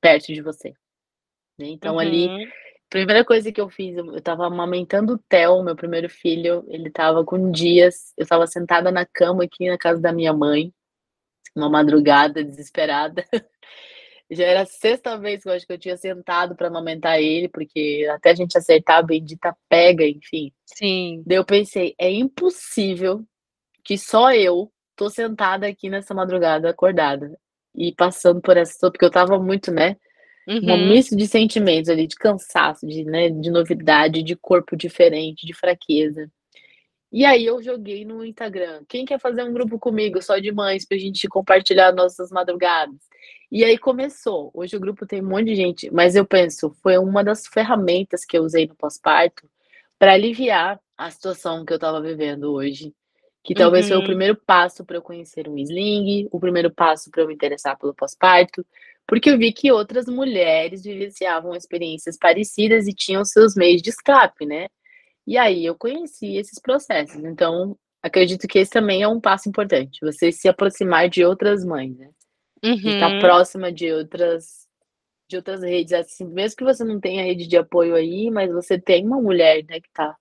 perto de você. Né? Então, uhum. ali, primeira coisa que eu fiz, eu estava amamentando o Theo, meu primeiro filho, ele estava com dias, eu estava sentada na cama aqui na casa da minha mãe, uma madrugada desesperada. [laughs] Já era a sexta vez que eu acho que eu tinha sentado para amamentar ele, porque até a gente acertar a bendita pega, enfim. Sim. Daí eu pensei, é impossível que só eu tô sentada aqui nessa madrugada acordada e passando por essa, porque eu tava muito, né? Uhum. Um misto de sentimentos ali, de cansaço, de, né, de novidade, de corpo diferente, de fraqueza. E aí eu joguei no Instagram. Quem quer fazer um grupo comigo, só de mães, pra gente compartilhar nossas madrugadas? E aí começou. Hoje o grupo tem um monte de gente, mas eu penso, foi uma das ferramentas que eu usei no pós-parto para aliviar a situação que eu estava vivendo hoje. Que talvez uhum. foi o uhum. primeiro passo para eu conhecer um sling, o primeiro passo para eu me interessar pelo pós-parto, porque eu vi que outras mulheres vivenciavam experiências parecidas e tinham seus meios de escape, né? E aí eu conheci esses processos. Então, acredito que esse também é um passo importante, você se aproximar de outras mães, né? Uhum. De estar próxima de outras de outras redes, assim, mesmo que você não tenha rede de apoio aí, mas você tem uma mulher, né, que está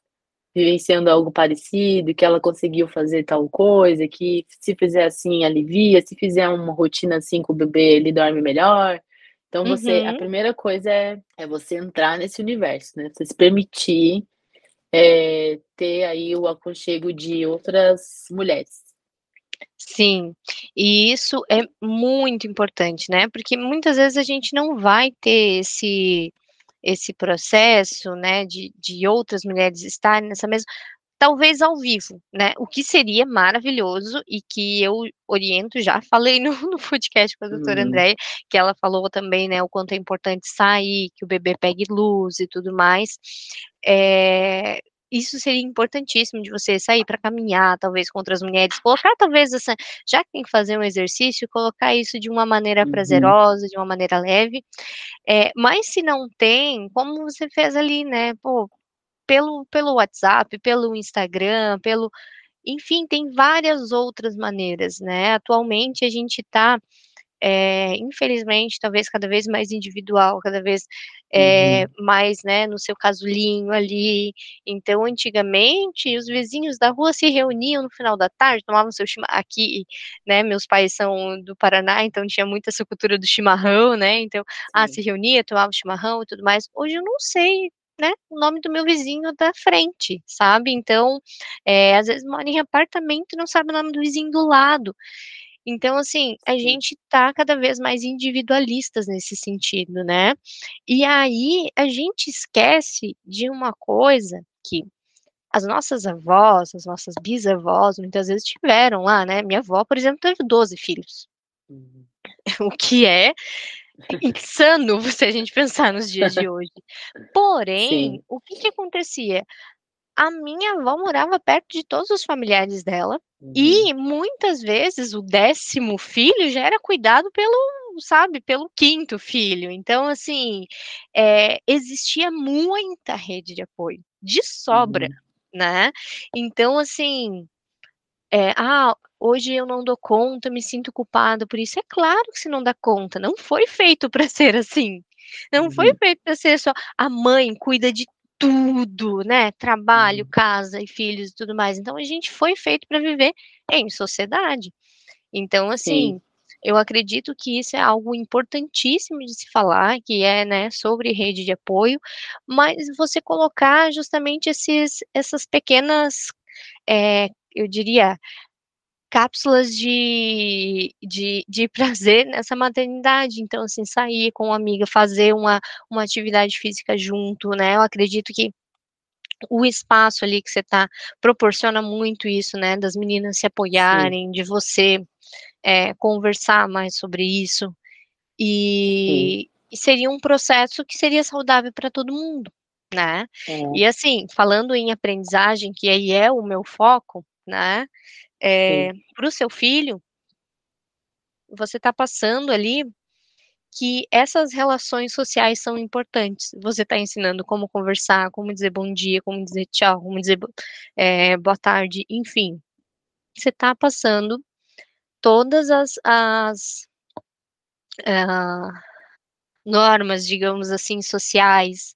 vivenciando algo parecido, que ela conseguiu fazer tal coisa, que se fizer assim alivia, se fizer uma rotina assim com o bebê, ele dorme melhor. Então você, uhum. a primeira coisa é, é você entrar nesse universo, né? Você se permitir é, ter aí o aconchego de outras mulheres. Sim, e isso é muito importante, né? Porque muitas vezes a gente não vai ter esse esse processo, né, de, de outras mulheres estarem nessa mesma, talvez ao vivo, né, o que seria maravilhoso e que eu oriento, já [laughs] falei no, no podcast com a doutora uhum. Andréia, que ela falou também, né, o quanto é importante sair, que o bebê pegue luz e tudo mais, é, isso seria importantíssimo de você sair para caminhar, talvez com outras mulheres, colocar talvez essa, já que tem que fazer um exercício, colocar isso de uma maneira uhum. prazerosa, de uma maneira leve. É, mas se não tem, como você fez ali, né? Pô, pelo, pelo WhatsApp, pelo Instagram, pelo. Enfim, tem várias outras maneiras, né? Atualmente a gente está é, infelizmente, talvez cada vez mais individual, cada vez é, uhum. mais, né, no seu casulinho ali. Então, antigamente, os vizinhos da rua se reuniam no final da tarde, tomavam seu chimarrão. Aqui, né, meus pais são do Paraná, então tinha muita essa cultura do chimarrão, né? Então, ah, se reunia, tomava chimarrão e tudo mais. Hoje eu não sei né, o nome do meu vizinho da frente, sabe? Então, é, às vezes mora em apartamento e não sabe o nome do vizinho do lado. Então, assim, a gente tá cada vez mais individualistas nesse sentido, né? E aí a gente esquece de uma coisa que as nossas avós, as nossas bisavós, muitas vezes tiveram lá, né? Minha avó, por exemplo, teve 12 filhos. Uhum. [laughs] O que é insano [laughs] se a gente pensar nos dias de hoje. Porém, Sim. o que, que acontecia? A minha avó morava perto de todos os familiares dela. Uhum. E muitas vezes o décimo filho já era cuidado pelo, sabe, pelo quinto filho. Então, assim, é, existia muita rede de apoio, de sobra, uhum. né? Então, assim, é, ah, hoje eu não dou conta, me sinto culpada por isso. É claro que você não dá conta, não foi feito para [laughs] ser assim. Não uhum. foi feito para ser só a mãe cuida de tudo, né? Trabalho, uhum. casa e filhos e tudo mais. Então a gente foi feito para viver em sociedade. Então, assim, Sim. eu acredito que isso é algo importantíssimo de se falar, que é, né, sobre rede de apoio, mas você colocar justamente esses, essas pequenas, é, eu diria, cápsulas de, de, de prazer nessa maternidade. Então, assim, sair com uma amiga, fazer uma, uma atividade física junto, né? Eu acredito que o espaço ali que você está proporciona muito isso, né? Das meninas se apoiarem, Sim. de você é, conversar mais sobre isso. E, e, seria um processo que seria saudável para todo mundo, né? É. E assim, falando em aprendizagem, que aí é o meu foco, né? É, para o seu filho, você está passando ali que essas relações sociais são importantes. Você está ensinando como conversar, como dizer bom dia, como dizer tchau, como dizer é, boa tarde, enfim. Você está passando todas as, as uh, normas, digamos assim, sociais,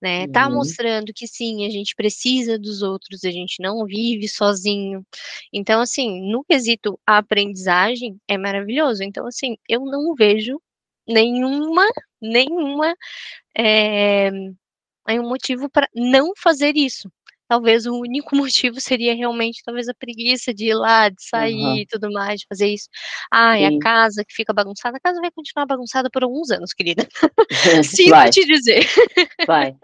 né? Tá uhum. mostrando que sim, a gente precisa dos outros, a gente não vive sozinho. Então, assim, no quesito aprendizagem é maravilhoso. Então, assim, eu não vejo nenhuma, nenhuma é, é um motivo para não fazer isso. Talvez o único [laughs] motivo seria realmente talvez a preguiça de ir lá, de sair uhum. e tudo mais, de fazer isso. Ah, é a casa que fica bagunçada, a casa vai continuar bagunçada por alguns anos, querida. [laughs] [laughs] Sinto vai. te dizer. Vai.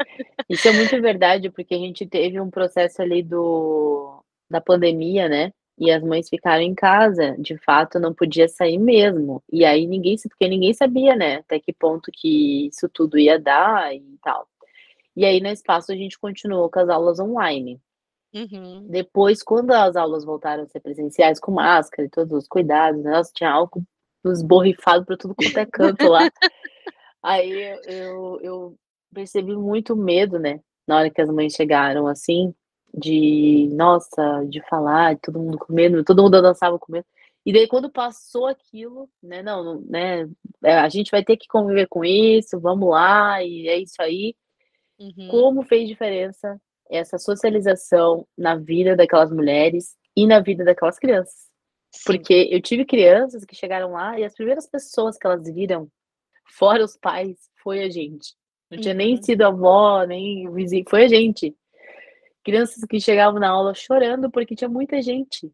Isso é muito verdade, porque a gente teve um processo ali do da pandemia, né? E as mães ficaram em casa, de fato não podia sair mesmo. E aí ninguém, porque ninguém sabia, né, até que ponto que isso tudo ia dar e tal. E aí no espaço a gente continuou com as aulas online. Uhum. Depois, quando as aulas voltaram a ser presenciais, com máscara e todos os cuidados, né, tinha álcool esborrifado para tudo quanto é canto lá. [laughs] aí eu, eu percebi muito medo, né, na hora que as mães chegaram, assim, de, nossa, de falar, todo mundo com medo, todo mundo dançava com medo. E daí quando passou aquilo, né, não, né, é, a gente vai ter que conviver com isso, vamos lá, e é isso aí. Uhum. Como fez diferença essa socialização na vida daquelas mulheres e na vida daquelas crianças. Sim. Porque eu tive crianças que chegaram lá e as primeiras pessoas que elas viram, fora os pais, foi a gente. Não tinha nem uhum. sido a avó, nem o vizinho, foi a gente crianças que chegavam na aula chorando porque tinha muita gente.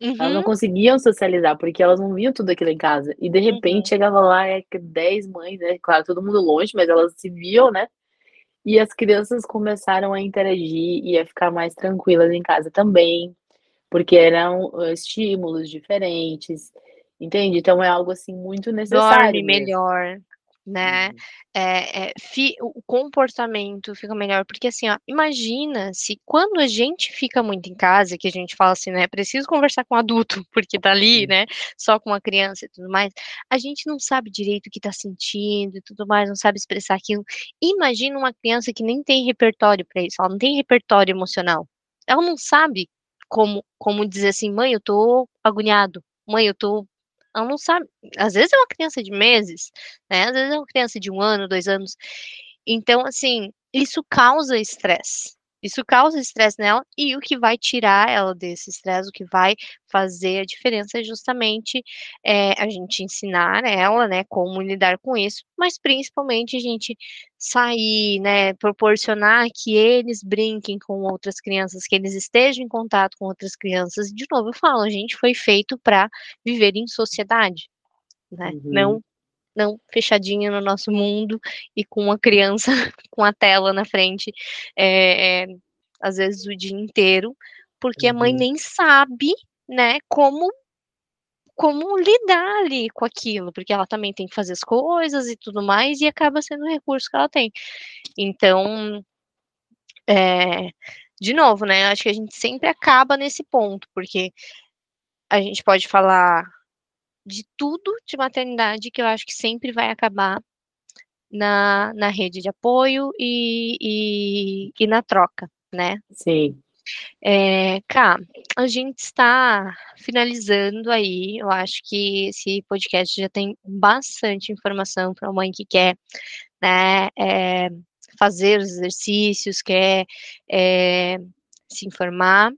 Uhum. Elas não uhum. conseguiam socializar, porque elas não viam tudo aquilo em casa. E de repente uhum. chegava lá, é, 10 mães, né? Claro, todo mundo longe, mas elas se viam, né? E as crianças começaram a interagir e a ficar mais tranquilas em casa também, porque eram uh, estímulos diferentes, entende? Então é algo assim muito necessário. Dorme melhor né? Uhum. É, é, fi, o comportamento fica melhor, porque assim, ó, imagina se quando a gente fica muito em casa, que a gente fala assim, né, preciso conversar com um adulto, [laughs] porque tá ali, né, só com uma criança e tudo mais, a gente não sabe direito o que tá sentindo e tudo mais, não sabe expressar aquilo. Imagina uma criança que nem tem repertório para isso, ela não tem repertório emocional. Ela não sabe como, como dizer assim, mãe, eu tô agoniado, mãe, eu tô ela não sabe. Às vezes é uma criança de meses, né? Às vezes é uma criança de um ano, dois anos. Então, assim, isso causa estresse. Isso causa estresse nela e o que vai tirar ela desse estresse, o que vai fazer a diferença é justamente é, a gente ensinar ela, né, como lidar com isso, mas principalmente a gente sair, né, proporcionar que eles brinquem com outras crianças, que eles estejam em contato com outras crianças. De novo, eu falo, a gente foi feito para viver em sociedade, né? Uhum. Não não fechadinha no nosso mundo e com uma criança [laughs] com a tela na frente, é, é, às vezes o dia inteiro, porque uhum. a mãe uhum. nem sabe, né, como como lidar ali com aquilo, porque ela também tem que fazer as coisas e tudo mais, e acaba sendo o recurso que ela tem. Então, é, de novo, né, acho que a gente sempre acaba nesse ponto, porque a gente pode falar de tudo de maternidade que eu acho que sempre vai acabar na, na rede de apoio e, e, e na troca, né? Sim. É, Cá, a gente está finalizando aí. Eu acho que esse podcast já tem bastante informação para a mãe que quer, né, é, fazer os exercícios, quer é, se informar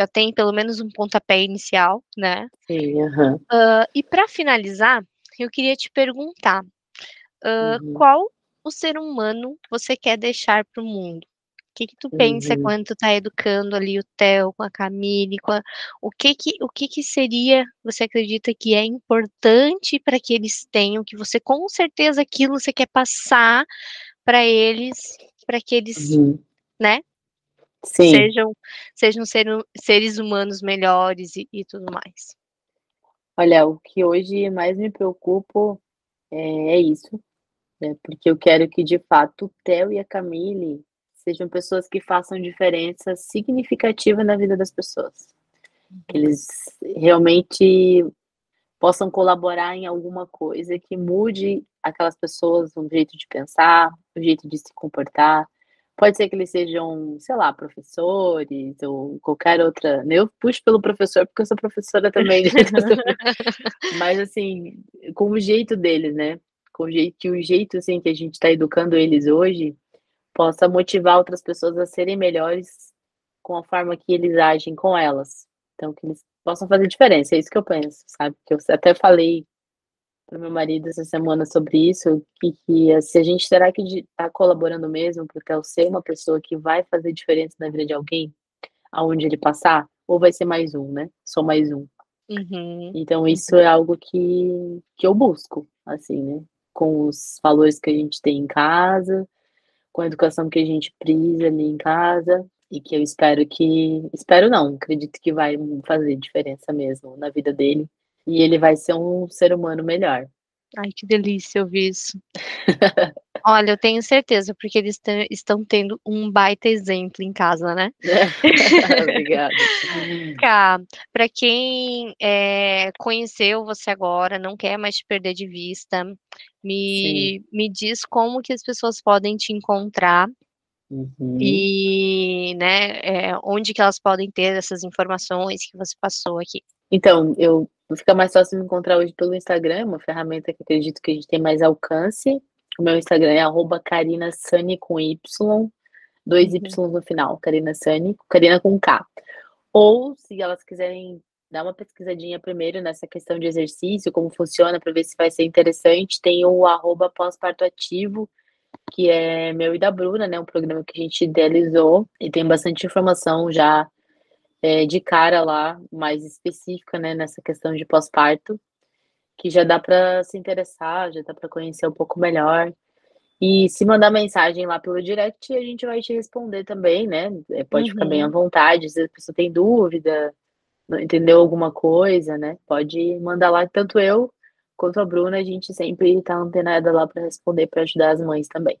já tem pelo menos um pontapé inicial, né? Sim, uhum. uh, e para finalizar, eu queria te perguntar uh, uhum. qual o ser humano você quer deixar para o mundo? O que, que tu pensa uhum. quando tu tá educando ali o Theo com a Camille? Com a, o que que o que que seria, você acredita que é importante para que eles tenham, que você com certeza aquilo você quer passar para eles, para que eles, uhum. né, Sim. Sejam, sejam ser, seres humanos melhores e, e, tudo mais. Olha, o que hoje mais me preocupa é, é isso, né? porque eu quero que, de fato, o Theo e a Camille sejam pessoas que façam diferença significativa na vida das pessoas. Que eles realmente possam colaborar em alguma coisa que mude aquelas pessoas, o jeito de pensar, o jeito de se comportar. Pode ser que eles sejam, sei lá, professores ou qualquer outra. Eu puxo pelo professor porque eu sou professora também. Né? [laughs] Mas assim, com o jeito deles, né? Com o jeito, que o jeito assim que a gente está educando eles hoje possa motivar outras pessoas a serem melhores com a forma que eles agem com elas. Então, que eles possam fazer diferença. É isso que eu penso, sabe? Que eu até falei para meu marido essa semana sobre isso, que, que se a gente será que está colaborando mesmo porque eu ser uma pessoa que vai fazer diferença na vida de alguém, aonde ele passar, ou vai ser mais um, né? Só mais um. Uhum. Então isso é algo que, que eu busco, assim, né? Com os valores que a gente tem em casa, com a educação que a gente prisa ali em casa, e que eu espero que. Espero não, acredito que vai fazer diferença mesmo na vida dele e ele vai ser um ser humano melhor. Ai, que delícia ouvir isso. [laughs] Olha, eu tenho certeza, porque eles estão tendo um baita exemplo em casa, né? [laughs] Obrigada. [laughs] Cá, para quem é, conheceu você agora, não quer mais te perder de vista, me, me diz como que as pessoas podem te encontrar uhum. e, né, é, onde que elas podem ter essas informações que você passou aqui. Então, eu Fica mais fácil me encontrar hoje pelo Instagram, uma ferramenta que acredito que a gente tem mais alcance. O meu Instagram é arroba com Y, dois uhum. Y no final, Karina Sani, Karina com K. Ou, se elas quiserem dar uma pesquisadinha primeiro nessa questão de exercício, como funciona, para ver se vai ser interessante, tem o arroba pós-parto ativo, que é meu e da Bruna, né? Um programa que a gente idealizou e tem bastante informação já é, de cara lá, mais específica, né, nessa questão de pós-parto, que já dá para se interessar, já dá para conhecer um pouco melhor. E se mandar mensagem lá pelo direct, a gente vai te responder também, né? É, pode uhum. ficar bem à uhum. vontade, se a pessoa tem dúvida, não entendeu alguma coisa, né? Pode mandar lá, tanto eu quanto a Bruna, a gente sempre está antenada lá para responder, para ajudar as mães também.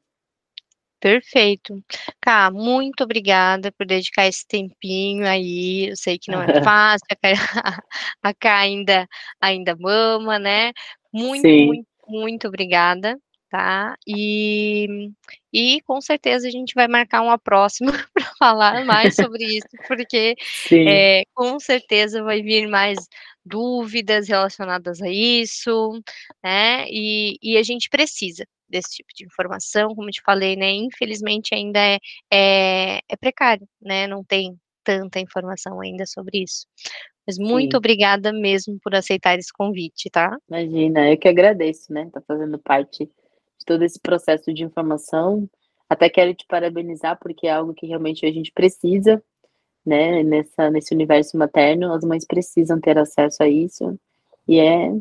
Perfeito. Cá, muito obrigada por dedicar esse tempinho aí. Eu sei que não é [laughs] fácil, a Cá, ainda, ainda mama, né? Muito, Sim. muito, muito obrigada, tá? E, e com certeza a gente vai marcar uma próxima [laughs] para falar mais sobre isso, porque é, com certeza vai vir mais dúvidas relacionadas a isso, né? E, e a gente precisa desse tipo de informação, como eu te falei, né, infelizmente ainda é, é, é precário, né, não tem tanta informação ainda sobre isso. Mas muito Sim. obrigada mesmo por aceitar esse convite, tá? Imagina, eu que agradeço, né, tá fazendo parte de todo esse processo de informação. Até quero te parabenizar porque é algo que realmente a gente precisa, né, nessa, nesse universo materno, as mães precisam ter acesso a isso. E é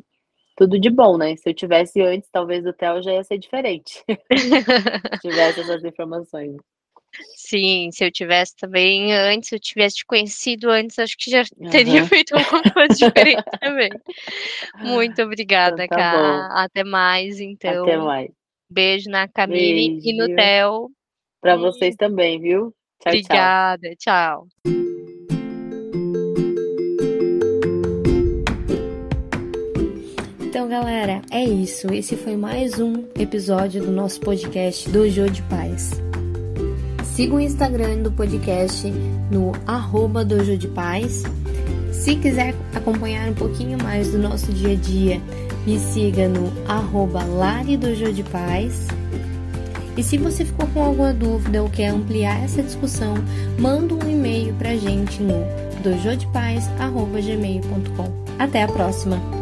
tudo de bom, né? Se eu tivesse antes, talvez o Theo já ia ser diferente. [laughs] se tivesse essas informações. Sim, se eu tivesse também antes, se eu tivesse te conhecido antes, acho que já teria uhum. feito alguma coisa [laughs] diferente também. Muito obrigada, então, tá Cá. Até mais, então. Até mais. Beijo na Camille Beijo. e no Theo. Para vocês também, viu? Tchau, Obrigada, tchau. tchau. Então, galera, é isso. Esse foi mais um episódio do nosso podcast Dojo de Paz. Siga o Instagram do podcast no arroba Dojo de Paz. Se quiser acompanhar um pouquinho mais do nosso dia a dia, me siga no arroba Lari de Paz. E se você ficou com alguma dúvida ou quer ampliar essa discussão, manda um e-mail pra gente no dojodepaz.gmail.com. Até a próxima!